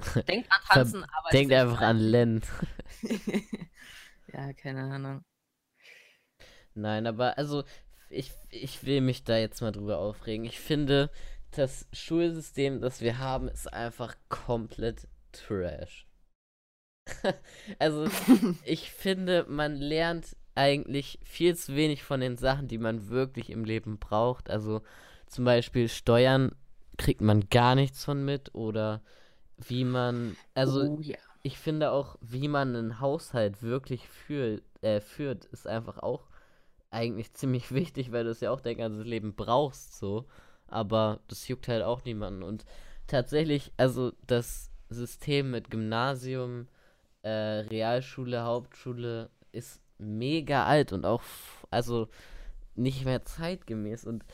[LAUGHS] denkt an Tanzen, aber Denkt einfach an Len. [LAUGHS] ja, keine Ahnung. Nein, aber also, ich, ich will mich da jetzt mal drüber aufregen. Ich finde, das Schulsystem, das wir haben, ist einfach komplett trash. [LAUGHS] also, [LAUGHS] ich finde, man lernt eigentlich viel zu wenig von den Sachen, die man wirklich im Leben braucht. Also, zum Beispiel Steuern kriegt man gar nichts von mit oder wie man, also oh ja. ich finde auch, wie man einen Haushalt wirklich fühl, äh, führt, ist einfach auch eigentlich ziemlich [LAUGHS] wichtig, weil du es ja auch dein ganzes Leben brauchst, so. Aber das juckt halt auch niemanden. Und tatsächlich, also das System mit Gymnasium, äh, Realschule, Hauptschule ist mega alt und auch, also nicht mehr zeitgemäß. Und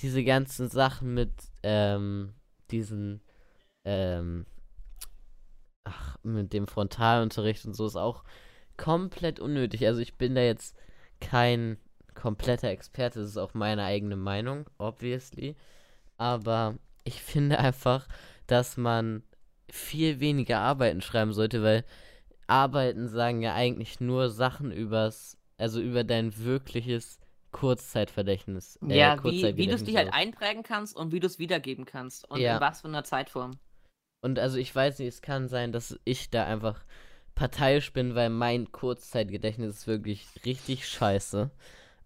diese ganzen Sachen mit ähm, diesen, ähm, ach, mit dem Frontalunterricht und so ist auch komplett unnötig. Also ich bin da jetzt kein kompletter Experte, das ist auch meine eigene Meinung, obviously. Aber ich finde einfach, dass man viel weniger Arbeiten schreiben sollte, weil Arbeiten sagen ja eigentlich nur Sachen übers, also über dein wirkliches Kurzzeitverständnis. Äh, ja, wie, wie du es dir halt einprägen kannst und wie du es wiedergeben kannst und ja. in was für einer Zeitform. Und also ich weiß nicht, es kann sein, dass ich da einfach parteiisch bin, weil mein Kurzzeitgedächtnis ist wirklich richtig scheiße.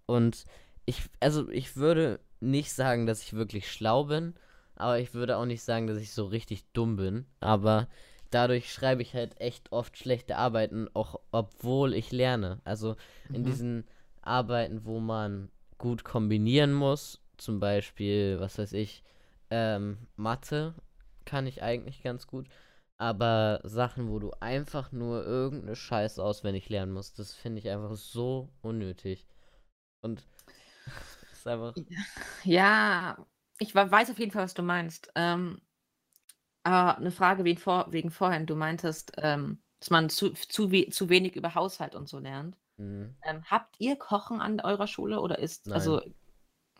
Und ich, also ich würde nicht sagen, dass ich wirklich schlau bin, aber ich würde auch nicht sagen, dass ich so richtig dumm bin. Aber dadurch schreibe ich halt echt oft schlechte Arbeiten, auch obwohl ich lerne. Also in mhm. diesen Arbeiten, wo man gut kombinieren muss, zum Beispiel, was weiß ich, ähm, Mathe kann ich eigentlich ganz gut. Aber Sachen, wo du einfach nur irgendeine Scheiße auswendig lernen musst, das finde ich einfach so unnötig. Und [LAUGHS] ist einfach. Ja, ich weiß auf jeden Fall, was du meinst. Ähm, aber eine Frage wegen, vor, wegen vorhin. Du meintest, ähm, dass man zu, zu, zu wenig über Haushalt und so lernt. Mhm. Ähm, habt ihr Kochen an eurer Schule oder ist. Also Nein. Also,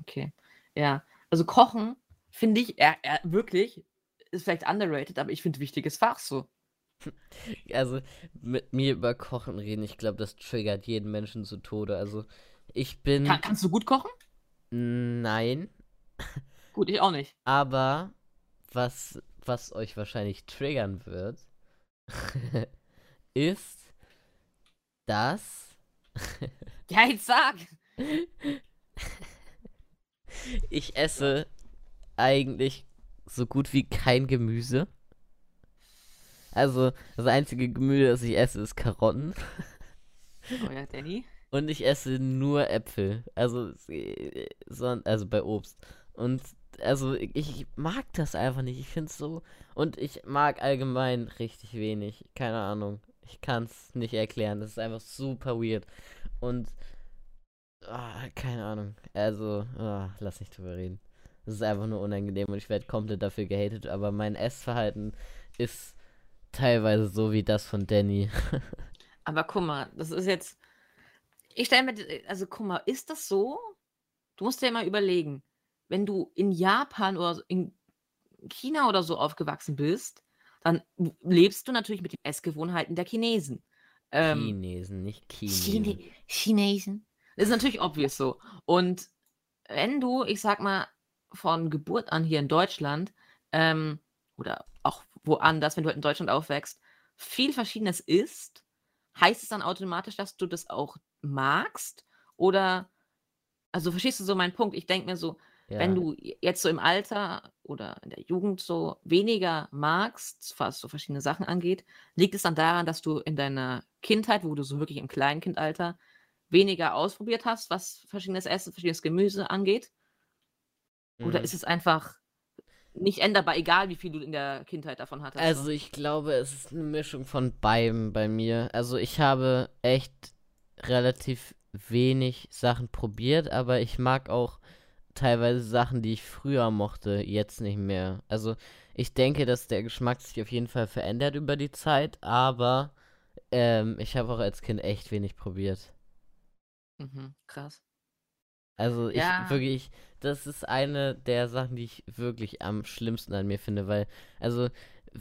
okay. Ja. Also, Kochen finde ich er, er, wirklich, ist vielleicht underrated, aber ich finde wichtiges Fach so. [LAUGHS] Also, mit mir über Kochen reden, ich glaube, das triggert jeden Menschen zu Tode. Also, ich bin. Kann, kannst du gut kochen? Nein. [LAUGHS] Gut, ich auch nicht. Aber was, was euch wahrscheinlich triggern wird, [LAUGHS] ist, dass. [LAUGHS] ja, jetzt sag! ich esse eigentlich so gut wie kein Gemüse. Also, das einzige Gemüse, das ich esse, ist Karotten. Oh ja, Danny? Und ich esse nur Äpfel. Also, also bei Obst. Und also ich mag das einfach nicht. Ich finde es so. Und ich mag allgemein richtig wenig. Keine Ahnung. Ich kann es nicht erklären. Das ist einfach super weird. Und. Oh, keine Ahnung. Also, oh, lass nicht drüber reden. Das ist einfach nur unangenehm und ich werde komplett dafür gehatet. Aber mein Essverhalten ist teilweise so wie das von Danny. [LAUGHS] aber guck mal, das ist jetzt ich stelle mir, also guck mal, ist das so? Du musst dir mal überlegen, wenn du in Japan oder in China oder so aufgewachsen bist, dann lebst du natürlich mit den Essgewohnheiten der Chinesen. Ähm, Chinesen, nicht Chinesen. Chine Chinesen. Das ist natürlich obvious so. Und wenn du, ich sag mal, von Geburt an hier in Deutschland ähm, oder auch woanders, wenn du halt in Deutschland aufwächst, viel Verschiedenes isst, heißt es dann automatisch, dass du das auch magst? Oder, also verstehst du so meinen Punkt? Ich denke mir so, wenn du jetzt so im Alter oder in der Jugend so weniger magst, was so verschiedene Sachen angeht, liegt es dann daran, dass du in deiner Kindheit, wo du so wirklich im Kleinkindalter weniger ausprobiert hast, was verschiedenes Essen, verschiedenes Gemüse angeht? Oder mhm. ist es einfach nicht änderbar, egal wie viel du in der Kindheit davon hattest? Also ich glaube, es ist eine Mischung von beidem bei mir. Also ich habe echt relativ wenig Sachen probiert, aber ich mag auch teilweise Sachen, die ich früher mochte, jetzt nicht mehr. Also ich denke, dass der Geschmack sich auf jeden Fall verändert über die Zeit, aber ähm, ich habe auch als Kind echt wenig probiert. Mhm, krass. Also ich ja. wirklich, das ist eine der Sachen, die ich wirklich am schlimmsten an mir finde, weil, also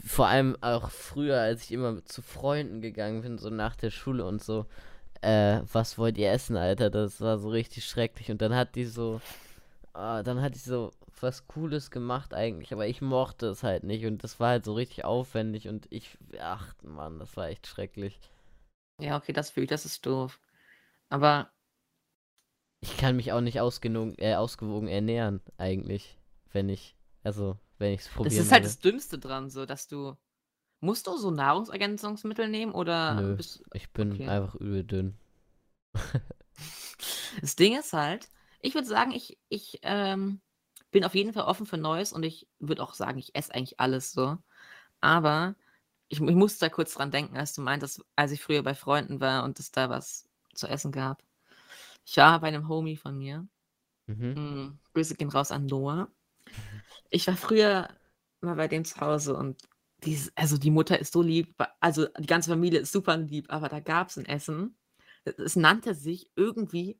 vor allem auch früher, als ich immer zu Freunden gegangen bin, so nach der Schule und so, äh, was wollt ihr essen, Alter? Das war so richtig schrecklich. Und dann hat die so, äh, dann hat die so was Cooles gemacht eigentlich, aber ich mochte es halt nicht und das war halt so richtig aufwendig und ich, ach Mann, das war echt schrecklich. Ja, okay, das fühle ich, das ist doof. Aber ich kann mich auch nicht ausgenug, äh, ausgewogen ernähren, eigentlich, wenn ich, also, wenn ich es probiere. Das ist halt das Dümmste dran, so, dass du Musst du so Nahrungsergänzungsmittel nehmen oder Nö, bist ich bin okay. einfach übel dünn. [LAUGHS] Das Ding ist halt, ich würde sagen, ich, ich ähm, bin auf jeden Fall offen für Neues und ich würde auch sagen, ich esse eigentlich alles so. Aber ich, ich musste da kurz dran denken, als du meintest, als ich früher bei Freunden war und es da was zu essen gab. Ich war bei einem Homie von mir. Mhm. Hm, Grüße gehen raus an Noah. Ich war früher mal bei dem zu Hause und dieses, also die Mutter ist so lieb, also die ganze Familie ist super lieb, aber da gab es ein Essen. Es nannte sich irgendwie,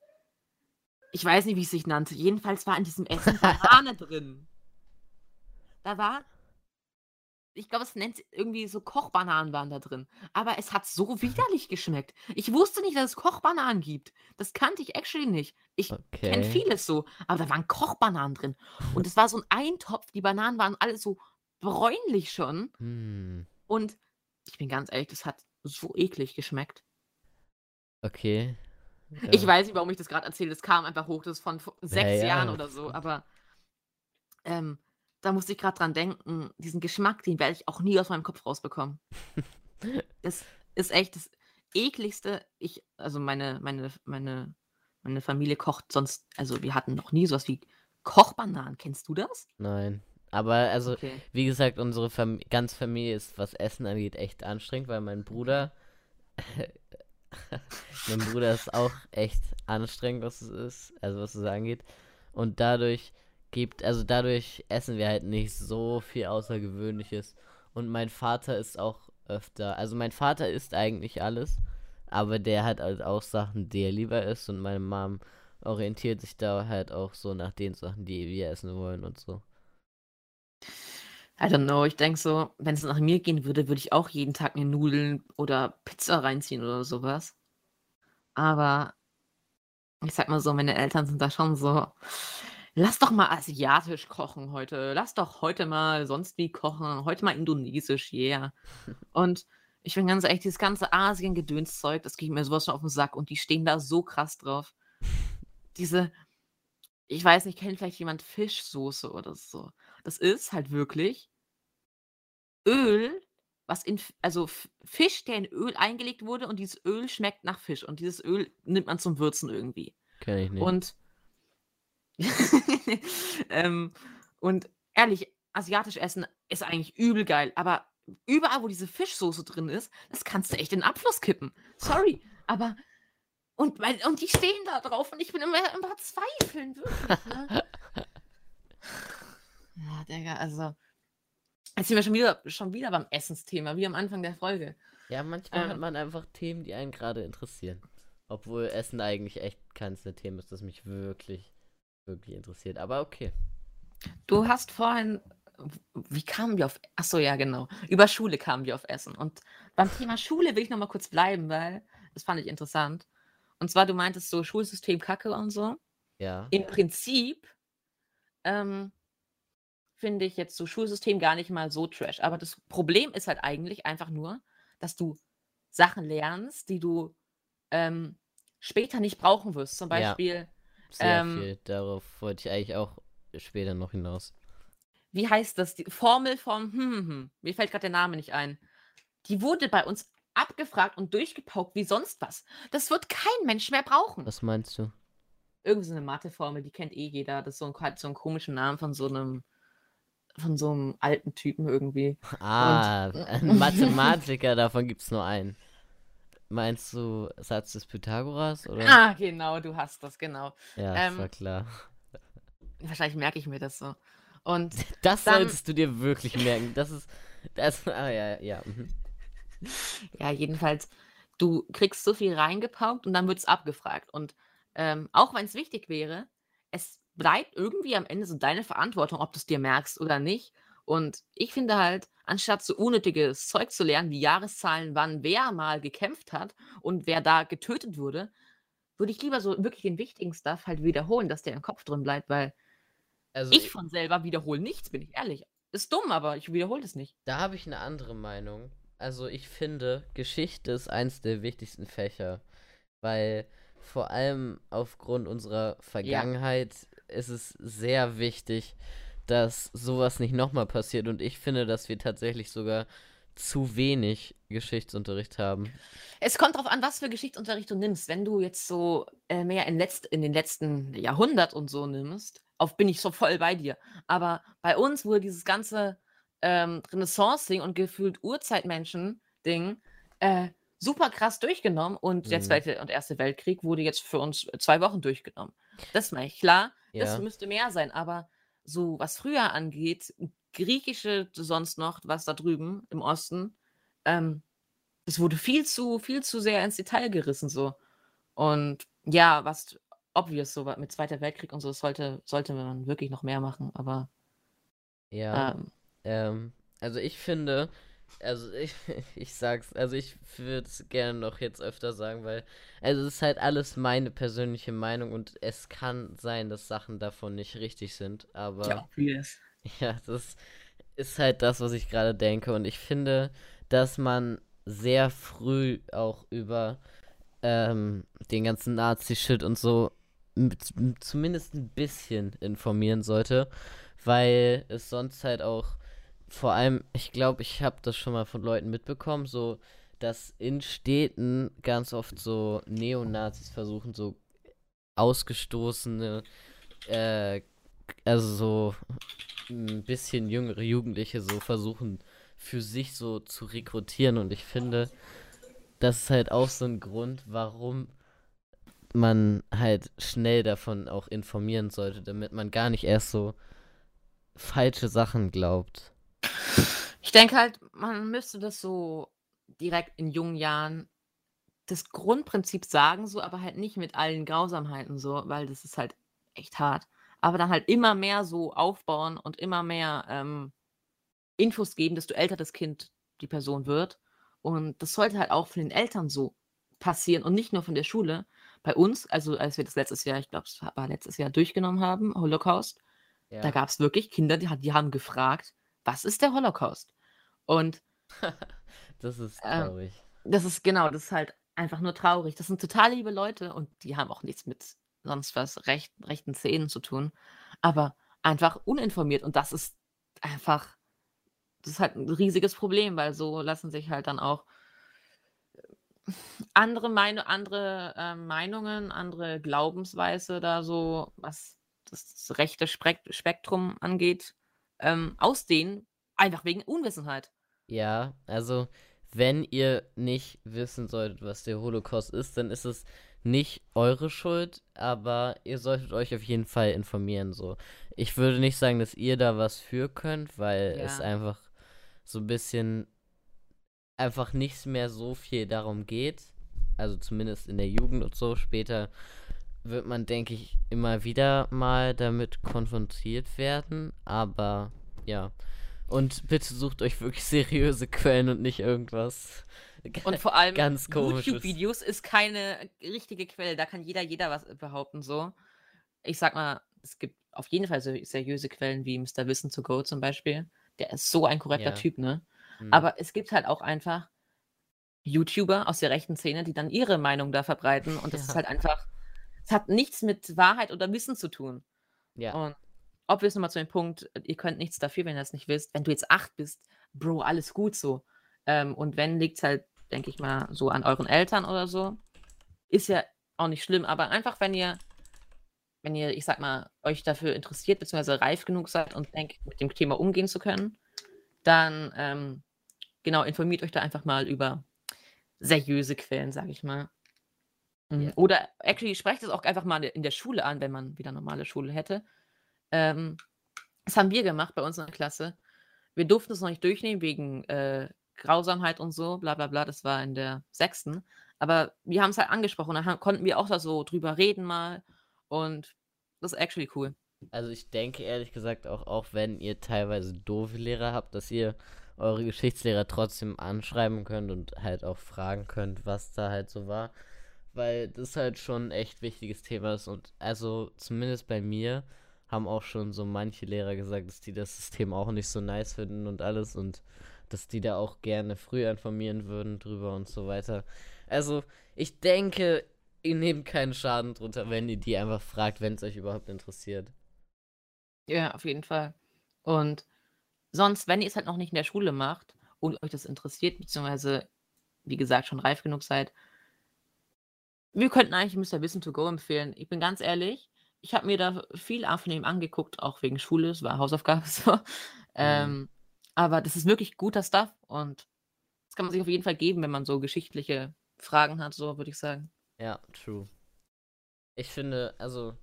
ich weiß nicht, wie es sich nannte. Jedenfalls war in diesem Essen Banane [LAUGHS] drin. Da war ich glaube, es nennt irgendwie so Kochbananen waren da drin. Aber es hat so widerlich geschmeckt. Ich wusste nicht, dass es Kochbananen gibt. Das kannte ich actually nicht. Ich kenne Okay. vieles so, aber da waren Kochbananen drin. Und es war so ein Eintopf. Die Bananen waren alle so bräunlich schon. Hm. Und ich bin ganz ehrlich, das hat so eklig geschmeckt. Okay. [LAUGHS] Ich Ja. weiß nicht, warum ich das gerade erzähle. Das kam einfach hoch. Das ist von vor Ja, sechs Jahren ja. oder so. Aber ähm, da musste ich gerade dran denken, diesen Geschmack, den werde ich auch nie aus meinem Kopf rausbekommen. [LAUGHS] Das ist echt das ekligste. Ich, also meine, meine, meine, meine Familie kocht sonst, also wir hatten noch nie sowas wie Kochbananen. Kennst du das? Nein. Aber also, Okay. wie gesagt, unsere Fam ganze Familie ist, was Essen angeht, echt anstrengend, weil mein Bruder, [LAUGHS] mein Bruder ist auch echt anstrengend, was es ist, also was es angeht. Und dadurch gibt, also dadurch essen wir halt nicht so viel Außergewöhnliches. Und mein Vater ist auch öfter, also mein Vater isst eigentlich alles, aber der hat halt auch Sachen, die er lieber isst und meine Mom orientiert sich da halt auch so nach den Sachen, die wir essen wollen und so. I don't know. Ich denke so, wenn es nach mir gehen würde, würde ich auch jeden Tag mir Nudeln oder Pizza reinziehen oder sowas. Aber ich sag mal so, meine Eltern sind da schon so, lass doch mal asiatisch kochen heute. Lass doch heute mal sonst wie kochen. Heute mal indonesisch, yeah. Und ich bin ganz ehrlich, dieses ganze Asien-Gedönszeug, das geht mir sowas schon auf den Sack und die stehen da so krass drauf. Diese, ich weiß nicht, kennt vielleicht jemand Fischsoße oder so. Das ist halt wirklich Öl, was in, also Fisch, der in Öl eingelegt wurde und dieses Öl schmeckt nach Fisch und dieses Öl nimmt man zum Würzen irgendwie. Kenn ich nicht. Und, [LAUGHS] ähm, und ehrlich, asiatisch essen ist eigentlich übel geil, aber überall, wo diese Fischsoße drin ist, das kannst du echt in den Abfluss kippen. Sorry, aber und, und die stehen da drauf und ich bin immer im Verzweifeln, wirklich. Ne? [LAUGHS] Ja, Digga, also. Jetzt sind wir schon wieder, schon wieder beim Essensthema, wie am Anfang der Folge. Ja, manchmal hat Ähm. man einfach Themen, die einen gerade interessieren. Obwohl Essen eigentlich echt keines der Themen ist, das mich wirklich, wirklich interessiert. Aber okay. Du hast vorhin, wie kamen wir auf, ach so, ja, genau. Über Schule kamen wir auf Essen. Und beim Thema Schule will ich noch mal kurz bleiben, weil das fand ich interessant. Und zwar, du meintest so Schulsystem Kacke und so. Ja. Im Prinzip ähm, finde ich jetzt so Schulsystem gar nicht mal so trash. Aber das Problem ist halt eigentlich einfach nur, dass du Sachen lernst, die du ähm, später nicht brauchen wirst. Zum Ja. Beispiel, Sehr ähm, viel. Darauf wollte ich eigentlich auch später noch hinaus. wie heißt das? Die Formel vom, hm, hm, hm, mir fällt gerade der Name nicht ein. Die wurde bei uns abgefragt und durchgepaukt wie sonst was. Das wird kein Mensch mehr brauchen. Was meinst du? Irgendwie so eine Matheformel, die kennt eh jeder. Das ist so ein, hat so einen komischen Namen von so einem, von so einem alten Typen irgendwie. Ah, ein Mathematiker, davon gibt es nur einen. Meinst du Satz des Pythagoras? Oder? Ah, genau, du hast das, genau. ja, das ähm, war klar. Wahrscheinlich merke ich mir das so. Und [LAUGHS] Das dann- solltest du dir wirklich merken. Das ist. Das, ah, ja, ja. mhm. ja, jedenfalls, du kriegst so viel reingepaukt und dann wird es abgefragt. Und ähm, auch wenn es wichtig wäre, es bleibt irgendwie am Ende so deine Verantwortung, ob du es dir merkst oder nicht. Und ich finde halt, anstatt so unnötiges Zeug zu lernen, wie Jahreszahlen, wann wer mal gekämpft hat und wer da getötet wurde, würde ich lieber so wirklich den wichtigen Stuff halt wiederholen, dass der im Kopf drin bleibt, weil Also, ich von selber wiederhole nichts, bin ich ehrlich. Ist dumm, aber ich wiederhole das nicht. Da habe ich eine andere Meinung. Also ich finde, Geschichte ist eins der wichtigsten Fächer, weil vor allem aufgrund unserer Vergangenheit ist es sehr wichtig, dass sowas nicht nochmal passiert. Und ich finde, dass wir tatsächlich sogar zu wenig Geschichtsunterricht haben. Es kommt darauf an, was für Geschichtsunterricht du nimmst. Wenn du jetzt so äh, mehr in, letzt, in den letzten Jahrhundert und so nimmst, auf bin ich so voll bei dir. Aber bei uns wurde dieses ganze ähm, Renaissance-Ding und gefühlt Urzeitmenschen-Ding äh, super krass durchgenommen und der Mhm. Zweite und Erste Weltkrieg wurde jetzt für uns zwei Wochen durchgenommen. Das meine ich. Klar, das Ja. müsste mehr sein, aber so was früher angeht, griechische sonst noch, was da drüben im Osten, ähm, das wurde viel zu, viel zu sehr ins Detail gerissen so. Und ja, was obvious so mit Zweiter Weltkrieg und so, das sollte, sollte man wirklich noch mehr machen, aber Ja. ähm, Ähm, also ich finde, also [LAUGHS] ich, ich sag's, also ich würde es gerne noch jetzt öfter sagen, weil, also es ist halt alles meine persönliche Meinung und es kann sein, dass Sachen davon nicht richtig sind, aber ja, obvious. [LAUGHS] ja, das ist halt das, was ich gerade denke und ich finde, dass man sehr früh auch über ähm, den ganzen Nazi-Shit und so mit, zumindest ein bisschen informieren sollte, weil es sonst halt auch vor allem, ich glaube, ich habe das schon mal von Leuten mitbekommen, so, dass in Städten ganz oft so Neonazis versuchen, so ausgestoßene, äh, also so ein bisschen jüngere Jugendliche so versuchen, für sich so zu rekrutieren. Und ich finde, das ist halt auch so ein Grund, warum man halt schnell davon auch informieren sollte, damit man gar nicht erst so falsche Sachen glaubt. Ich denke halt, man müsste das so direkt in jungen Jahren das Grundprinzip sagen, so, aber halt nicht mit allen Grausamheiten so, weil das ist halt echt hart. Aber dann halt immer mehr so aufbauen und immer mehr ähm, Infos geben, desto älter das Kind die Person wird. Und das sollte halt auch von den Eltern so passieren und nicht nur von der Schule. Bei uns, also als wir das letztes Jahr, ich glaube, es war letztes Jahr durchgenommen haben, Holocaust, da Ja. gab es wirklich Kinder, die, die haben gefragt, was ist der Holocaust? Und [LAUGHS] Das ist Ähm, traurig. das ist genau, das ist halt einfach nur traurig. Das sind total liebe Leute und die haben auch nichts mit sonst was recht, rechten Szenen zu tun, aber einfach uninformiert und das ist einfach, das ist halt ein riesiges Problem, weil so lassen sich halt dann auch andere, Meinung, andere äh, Meinungen, andere Glaubensweise da so, was das rechte Spek- Spektrum angeht, ähm, ausdehnen, einfach wegen Unwissenheit. Ja, also wenn ihr nicht wissen solltet, was der Holocaust ist, dann ist es nicht eure Schuld, aber ihr solltet euch auf jeden Fall informieren. So, ich würde nicht sagen, dass ihr da was für könnt, weil es Ja. einfach so ein bisschen einfach nicht mehr so viel darum geht. Also zumindest in der Jugend und so. Später wird man, denke ich, immer wieder mal damit konfrontiert werden. Aber ja. Und bitte sucht euch wirklich [LAUGHS] seriöse Quellen und nicht irgendwas. Und vor allem Ganz. YouTube-Videos ist keine richtige Quelle. Da kann jeder, jeder was behaupten, so. Ich sag mal, es gibt auf jeden Fall so seriöse Quellen wie Mr. Wissen to Go zum Beispiel. Der ist so ein korrekter Ja. Typ, ne? Hm. Aber es gibt halt auch einfach YouTuber aus der rechten Szene, die dann ihre Meinung da verbreiten. Und das ist Ja. halt einfach, es hat nichts mit Wahrheit oder Wissen zu tun. ja. Und ob wir es nochmal zu dem Punkt, ihr könnt nichts dafür, wenn ihr das nicht wisst. Wenn du jetzt acht bist, Bro, alles gut so. Ähm, und wenn, liegt es halt, denke ich mal, so an euren Eltern oder so. Ist ja auch nicht schlimm, aber einfach, wenn ihr, wenn ihr, ich sag mal, euch dafür interessiert, beziehungsweise reif genug seid und denkt, mit dem Thema umgehen zu können, dann, ähm, genau, informiert euch da einfach mal über seriöse Quellen, sage ich mal. Mhm. Oder actually sprecht es auch einfach mal in der Schule an, wenn man wieder normale Schule hätte. Ähm, das haben wir gemacht bei uns in der Klasse. Wir durften es noch nicht durchnehmen wegen äh, Grausamkeit und so, bla bla bla. Das war in der sechsten. Aber wir haben es halt angesprochen. Da haben, konnten wir auch da so drüber reden mal. Und das ist actually cool. Also ich denke ehrlich gesagt auch, auch wenn ihr teilweise doofe Lehrer habt, dass ihr eure Geschichtslehrer trotzdem anschreiben könnt und halt auch fragen könnt, was da halt so war. Weil das halt schon ein echt wichtiges Thema ist. Und also zumindest bei mir haben auch schon so manche Lehrer gesagt, dass die das System auch nicht so nice finden und alles und dass die da auch gerne früher informieren würden drüber und so weiter. Also ich denke, ihr nehmt keinen Schaden drunter, wenn ihr die einfach fragt, wenn es euch überhaupt interessiert. Ja, auf jeden Fall. Und sonst, wenn ihr es halt noch nicht in der Schule macht und euch das interessiert, beziehungsweise, wie gesagt, schon reif genug seid, wir könnten eigentlich Mr. Wissen to go empfehlen. Ich bin ganz ehrlich, ich habe mir da viel ihm angeguckt, auch wegen Schule, es war Hausaufgabe [LAUGHS] so. Mhm. Ähm, aber das ist wirklich guter Stuff und das kann man sich auf jeden Fall geben, wenn man so geschichtliche Fragen hat, so würde ich sagen. Ja, true. Ich finde, also,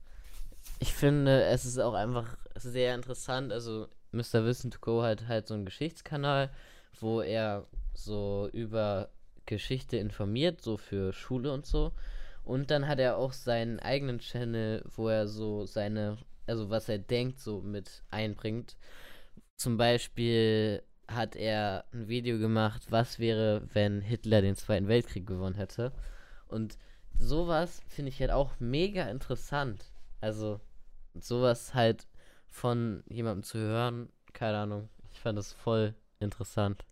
ich finde, es ist auch einfach sehr interessant. Also, Mr. Wissen to Go hat halt so einen Geschichtskanal, wo er so über Geschichte informiert, so für Schule und so. Und dann hat er auch seinen eigenen Channel, wo er so seine, also was er denkt, so mit einbringt. Zum Beispiel hat er ein Video gemacht, was wäre, wenn Hitler den Zweiten Weltkrieg gewonnen hätte. Und sowas finde ich halt auch mega interessant. Also sowas halt von jemandem zu hören, keine Ahnung. Ich fand das voll interessant.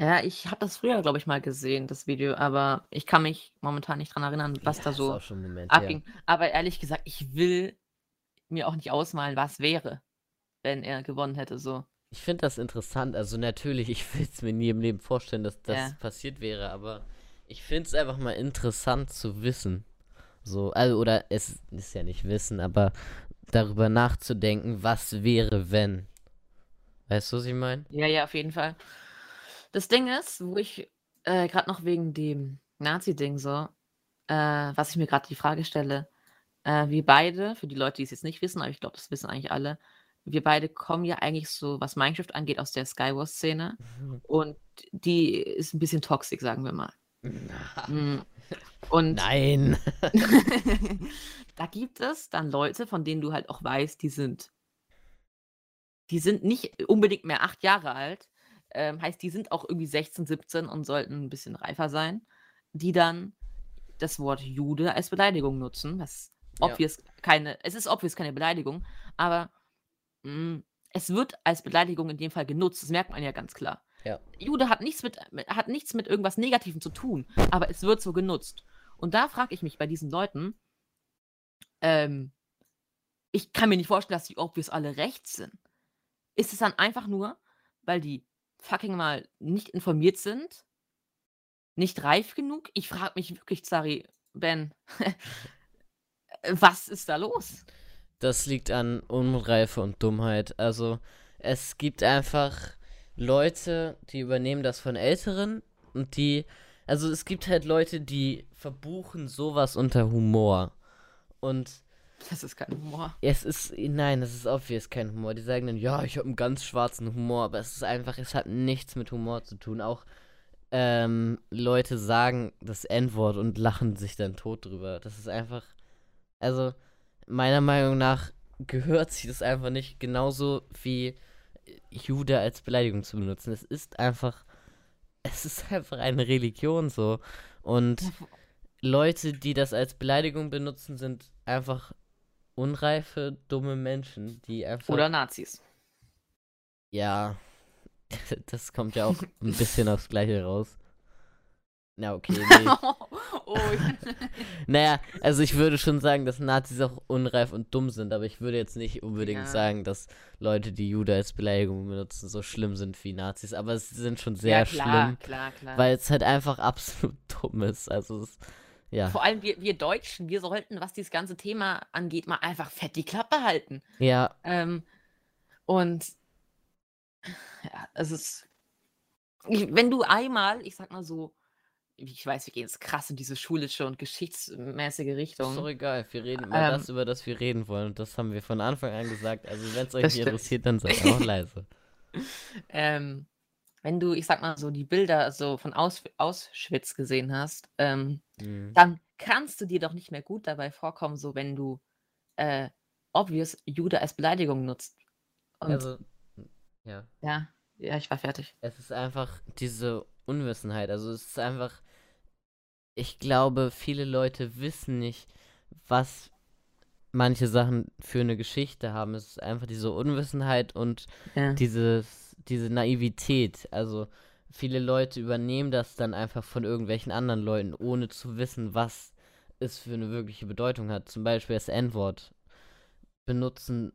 Ja, ich habe das früher, glaube ich, mal gesehen, das Video, aber ich kann mich momentan nicht dran erinnern, was Ja, da so Moment abging. Aber ehrlich gesagt, ich will mir auch nicht ausmalen, was wäre, wenn er gewonnen hätte, so. Ich finde das interessant. Also natürlich, ich [LAUGHS] will es mir nie im Leben vorstellen, dass das Ja. passiert wäre, aber ich finde es einfach mal interessant zu wissen. So, also, oder es ist ja nicht wissen, aber darüber nachzudenken, was wäre, wenn. Weißt du, was ich meine? Ja, ja, auf jeden Fall. Das Ding ist, wo ich äh, gerade noch wegen dem Nazi-Ding so, äh, was ich mir gerade die Frage stelle, äh, wir beide, für die Leute, die es jetzt nicht wissen, aber ich glaube, das wissen eigentlich alle, wir beide kommen ja eigentlich so, was Minecraft angeht, aus der Skywars-Szene und die ist ein bisschen toxisch, sagen wir mal. Mm. Und Nein. [LAUGHS] da gibt es dann Leute, von denen du halt auch weißt, die sind, die sind nicht unbedingt mehr acht Jahre alt, ähm, heißt, die sind auch irgendwie 16, 17 und sollten ein bisschen reifer sein, die dann das Wort Jude als Beleidigung nutzen, was Ja. obvious keine, es ist obvious keine Beleidigung, aber mm, es wird als Beleidigung in dem Fall genutzt, das merkt man ja ganz klar. Ja. Jude hat nichts mit, mit- hat nichts mit irgendwas Negativem zu tun, aber es wird so genutzt. Und da frage ich mich bei diesen Leuten, ähm, ich kann mir nicht vorstellen, dass die obvious alle rechts sind. Ist es dann einfach nur, weil die fucking mal nicht informiert sind? Nicht reif genug? Ich frage mich wirklich, sorry, Ben, [LAUGHS] was ist da los? Das liegt an Unreife und Dummheit. Also, es gibt einfach Leute, die übernehmen das von Älteren und die. Also, es gibt halt Leute, die verbuchen sowas unter Humor. Und Das ist kein Humor. es ist. Nein, es ist obvious kein Humor. Die sagen dann, ja, ich habe einen ganz schwarzen Humor, aber es ist einfach, es hat nichts mit Humor zu tun. Auch ähm, Leute sagen das N-Wort und lachen sich dann tot drüber. Das ist einfach. Also, meiner Meinung nach gehört sich das einfach nicht genauso wie Jude als Beleidigung zu benutzen. Es ist einfach. Es ist einfach eine Religion so. Und Leute, die das als Beleidigung benutzen, sind einfach unreife, dumme Menschen, die einfach. Oder Nazis. Ja, [LAUGHS] das kommt ja auch [LAUGHS] ein bisschen aufs Gleiche raus. Na, okay, [LAUGHS] nee. oh, ich- naja, also ich würde schon sagen, dass Nazis auch unreif und dumm sind, aber ich würde jetzt nicht unbedingt Ja. sagen, dass Leute, die Jude als Beleidigung benutzen, so schlimm sind wie Nazis. Aber sie sind schon sehr ja, klar, schlimm, klar, klar. weil es halt einfach absolut dumm ist. Also, es, ja. Vor allem wir, wir Deutschen, wir sollten, was dieses ganze Thema angeht, mal einfach fett die Klappe halten. Ja, Ähm, und ja, es ist, wenn du einmal, ich sag mal so, ich weiß, wir gehen jetzt krass in diese schulische und geschichtsmäßige ist doch Richtung. egal. Wir reden über Ähm, das, über das wir reden wollen. Und das haben wir von Anfang an gesagt. Also, wenn es euch nicht interessiert, dann seid auch leise. [LAUGHS] Ähm, wenn du, ich sag mal so, die Bilder so von Aus, Auschwitz gesehen hast, ähm, Mhm. dann kannst du dir doch nicht mehr gut dabei vorkommen, so wenn du äh, obvious Jude als Beleidigung nutzt. Und Also, ja. ja, ja, ich war fertig. Es ist einfach diese Unwissenheit. Also es ist einfach, ich glaube, viele Leute wissen nicht, was manche Sachen für eine Geschichte haben. Es ist einfach diese Unwissenheit und Ja. dieses, diese Naivität. Also viele Leute übernehmen das dann einfach von irgendwelchen anderen Leuten, ohne zu wissen, was es für eine wirkliche Bedeutung hat. Zum Beispiel das N-Wort benutzen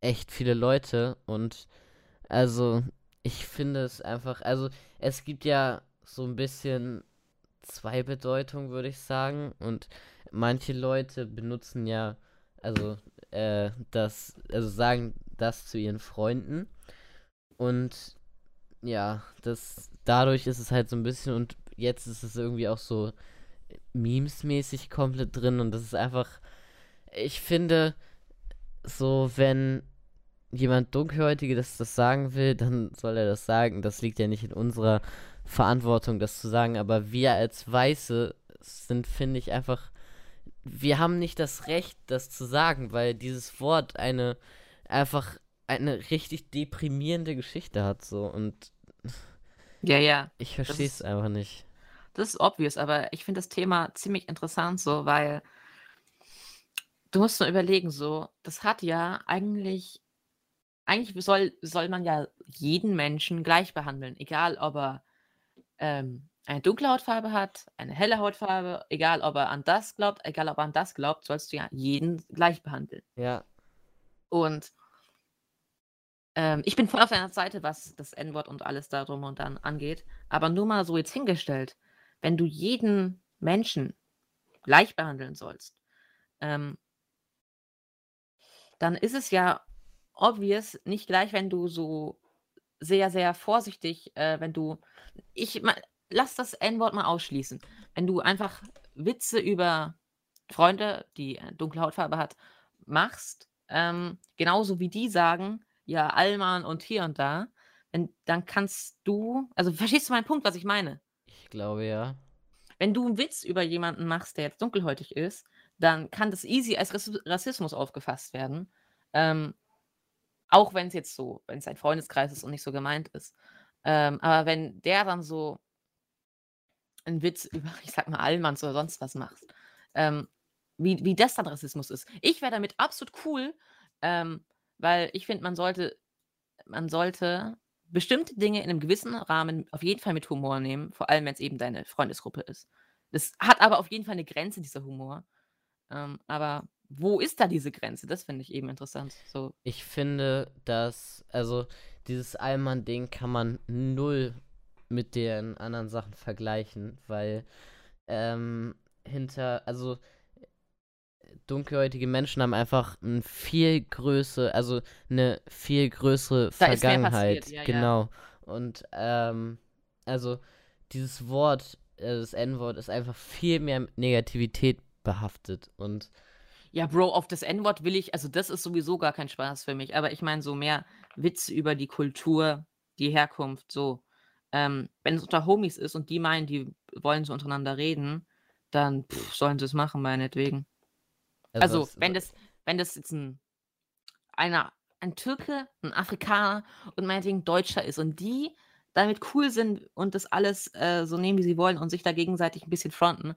echt viele Leute und also ich finde es einfach, also es gibt ja so ein bisschen zwei Bedeutungen, würde ich sagen. Und manche Leute benutzen ja, also äh, das, also sagen das zu ihren Freunden. Und ja, das dadurch ist es halt so ein bisschen und jetzt ist es irgendwie auch so Memes-mäßig komplett drin und das ist einfach, ich finde, so wenn jemand Dunkelhäutige das, das sagen will, dann soll er das sagen. Das liegt ja nicht in unserer Verantwortung, das zu sagen. Aber wir als Weiße sind, finde ich, einfach. Wir haben nicht das Recht, das zu sagen, weil dieses Wort eine einfach eine richtig deprimierende Geschichte hat so und ja, ja. Ich verstehe es einfach nicht. Das ist obvious, aber ich finde das Thema ziemlich interessant so, weil du musst nur überlegen so, das hat ja eigentlich eigentlich soll soll man ja jeden Menschen gleich behandeln, egal ob er, ähm, eine dunkle Hautfarbe hat, eine helle Hautfarbe, egal ob er an das glaubt, egal ob er an das glaubt, sollst du ja jeden gleich behandeln. Ja. Und ähm, ich bin voll auf deiner Seite, was das N-Wort und alles darum und dann angeht. Aber nur mal so jetzt hingestellt, wenn du jeden Menschen gleich behandeln sollst, ähm, dann ist es ja obvious nicht gleich, wenn du so sehr, sehr vorsichtig, äh, wenn du, ich lass das N-Wort mal ausschließen. Wenn du einfach Witze über Freunde, die äh, dunkle Hautfarbe hat, machst, ähm, genauso wie die sagen, ja, Allmann und hier und da, wenn, dann kannst du, also [LAUGHS] verstehst du meinen Punkt, was ich meine? Ich glaube ja. Wenn du einen Witz über jemanden machst, der jetzt dunkelhäutig ist, dann kann das easy als Rassismus aufgefasst werden. Ähm, auch wenn es jetzt so, wenn es ein Freundeskreis ist und nicht so gemeint ist. Ähm, aber wenn der dann so einen Witz über, [LAUGHS] ich sag mal, Allmanns oder sonst was macht, ähm, wie, wie das dann Rassismus ist. Ich wäre damit absolut cool, ähm, weil ich finde, man sollte, man sollte bestimmte Dinge in einem gewissen Rahmen auf jeden Fall mit Humor nehmen, vor allem wenn es eben deine Freundesgruppe ist. Das hat aber auf jeden Fall eine Grenze, dieser Humor. Ähm, aber wo ist da diese Grenze? Das finde ich eben interessant. So. Ich finde, dass, also dieses Allmann-Ding kann man null mit den anderen Sachen vergleichen, weil ähm, hinter, also dunkelhäutige Menschen haben einfach ein viel größere, also eine viel größere da Vergangenheit. Ja, genau. Ja. Und ähm, also dieses Wort, äh, das N-Wort, ist einfach viel mehr Negativität behaftet und ja, Bro, auf das N-Wort will ich, also das ist sowieso gar kein Spaß für mich, aber ich meine so mehr Witze über die Kultur, die Herkunft, so. Ähm, wenn es unter Homies ist und die meinen, die wollen so untereinander reden, dann pff, sollen sie es machen, meinetwegen. Also, also wenn das, wenn das jetzt ein, einer, ein Türke, ein Afrikaner und meinetwegen Deutscher ist und die damit cool sind und das alles äh, so nehmen, wie sie wollen und sich da gegenseitig ein bisschen fronten,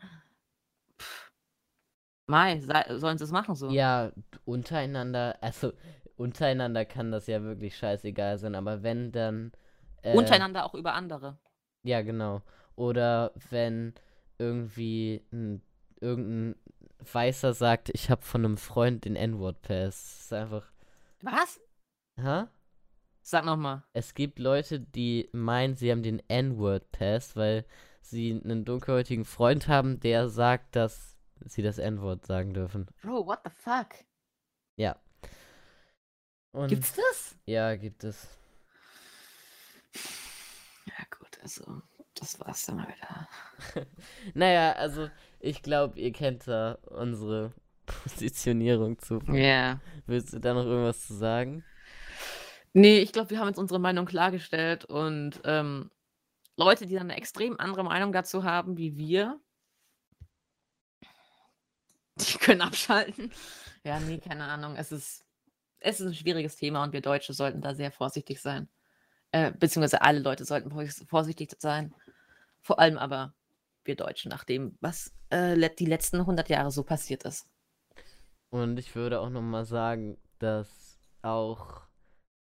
Mai, sollen sie es machen so? Ja, untereinander, also untereinander kann das ja wirklich scheißegal sein, aber wenn dann. Äh, untereinander auch über andere. Ja, genau. Oder wenn irgendwie ein, irgendein Weißer sagt, ich habe von einem Freund den N-Word-Pass. Das ist einfach. Was? Hä? Sag nochmal. Es gibt Leute, die meinen, sie haben den N-Word-Pass, weil sie einen dunkelhäutigen Freund haben, der sagt, dass sie das N-Wort sagen dürfen. Bro, what the fuck? Ja. Und Gibt's das? Ja, gibt es. Ja, gut, also, das war's dann mal wieder. [LAUGHS] naja, also, ich glaube, ihr kennt da unsere [LAUGHS] Positionierung zu. Ja. Yeah. Willst du da noch irgendwas zu sagen? Nee, ich glaube, wir haben jetzt unsere Meinung klargestellt und ähm, Leute, die dann eine extrem andere Meinung dazu haben wie wir, die können abschalten. Ja, nee, keine Ahnung. Es ist, es ist ein schwieriges Thema und wir Deutsche sollten da sehr vorsichtig sein. Äh, beziehungsweise alle Leute sollten vorsichtig sein. Vor allem aber wir Deutschen, nach dem, was äh, die letzten 100 Jahre so passiert ist. Und ich würde auch nochmal sagen, dass auch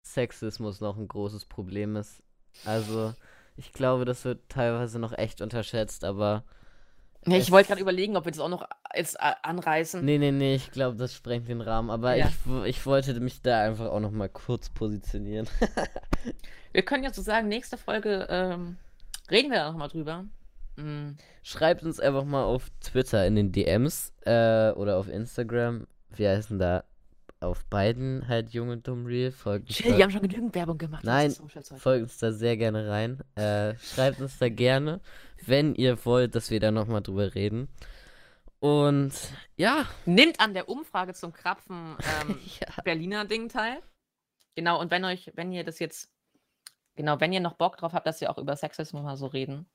Sexismus noch ein großes Problem ist. Also, ich glaube, das wird teilweise noch echt unterschätzt, aber Ja, ich wollte gerade überlegen, ob wir das auch noch jetzt äh, anreißen. Nee, nee, nee, ich glaube, das sprengt den Rahmen. Aber Ja. ich, ich wollte mich da einfach auch noch mal kurz positionieren. [LAUGHS] Wir können ja so sagen, nächste Folge ähm, reden wir da nochmal drüber. Mm, Schreibt uns einfach mal auf Twitter in den DMs äh, oder auf Instagram. Wir heißen da auf beiden halt Jung und Dumm Real. Folgt Chill, da, die haben schon genügend Werbung gemacht. Nein, folgt uns da sehr gerne rein. Äh, schreibt uns da gerne, wenn ihr wollt, dass wir da nochmal drüber reden. Und ja, Nimmt an der Umfrage zum Krapfen ähm, [LAUGHS] ja. Berliner Ding teil. Genau, und wenn euch, wenn ihr das jetzt, genau, wenn ihr noch Bock drauf habt, dass wir auch über Sexismus mal so reden.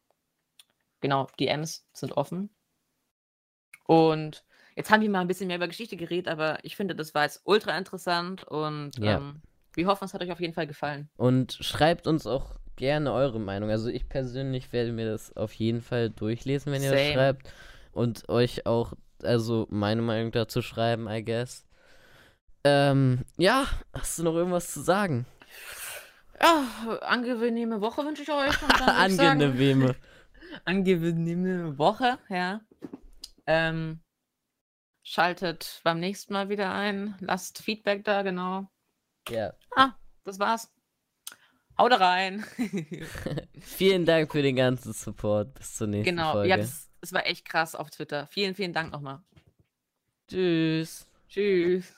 Genau, DMs sind offen. Und jetzt haben wir mal ein bisschen mehr über Geschichte geredet, aber ich finde, das war jetzt ultra interessant und Ja. ähm, wir hoffen, es hat euch auf jeden Fall gefallen. Und schreibt uns auch gerne eure Meinung. Also ich persönlich werde mir das auf jeden Fall durchlesen, wenn ihr das Same. schreibt. Und euch auch, also meine Meinung dazu schreiben, I guess. Ähm, ja, hast du noch irgendwas zu sagen? Ja, angenehme Woche wünsche ich euch. [LAUGHS] Angenehme. Angenehme Woche, ja. Ähm, schaltet beim nächsten Mal wieder ein. Lasst Feedback da, genau. Ja. Ah, das war's. Haut rein. [LAUGHS] [LAUGHS] Vielen Dank für den ganzen Support. Bis zur nächsten genau, Folge. ja, das, das war echt krass auf Twitter. Vielen, vielen Dank nochmal. Tschüss. Tschüss.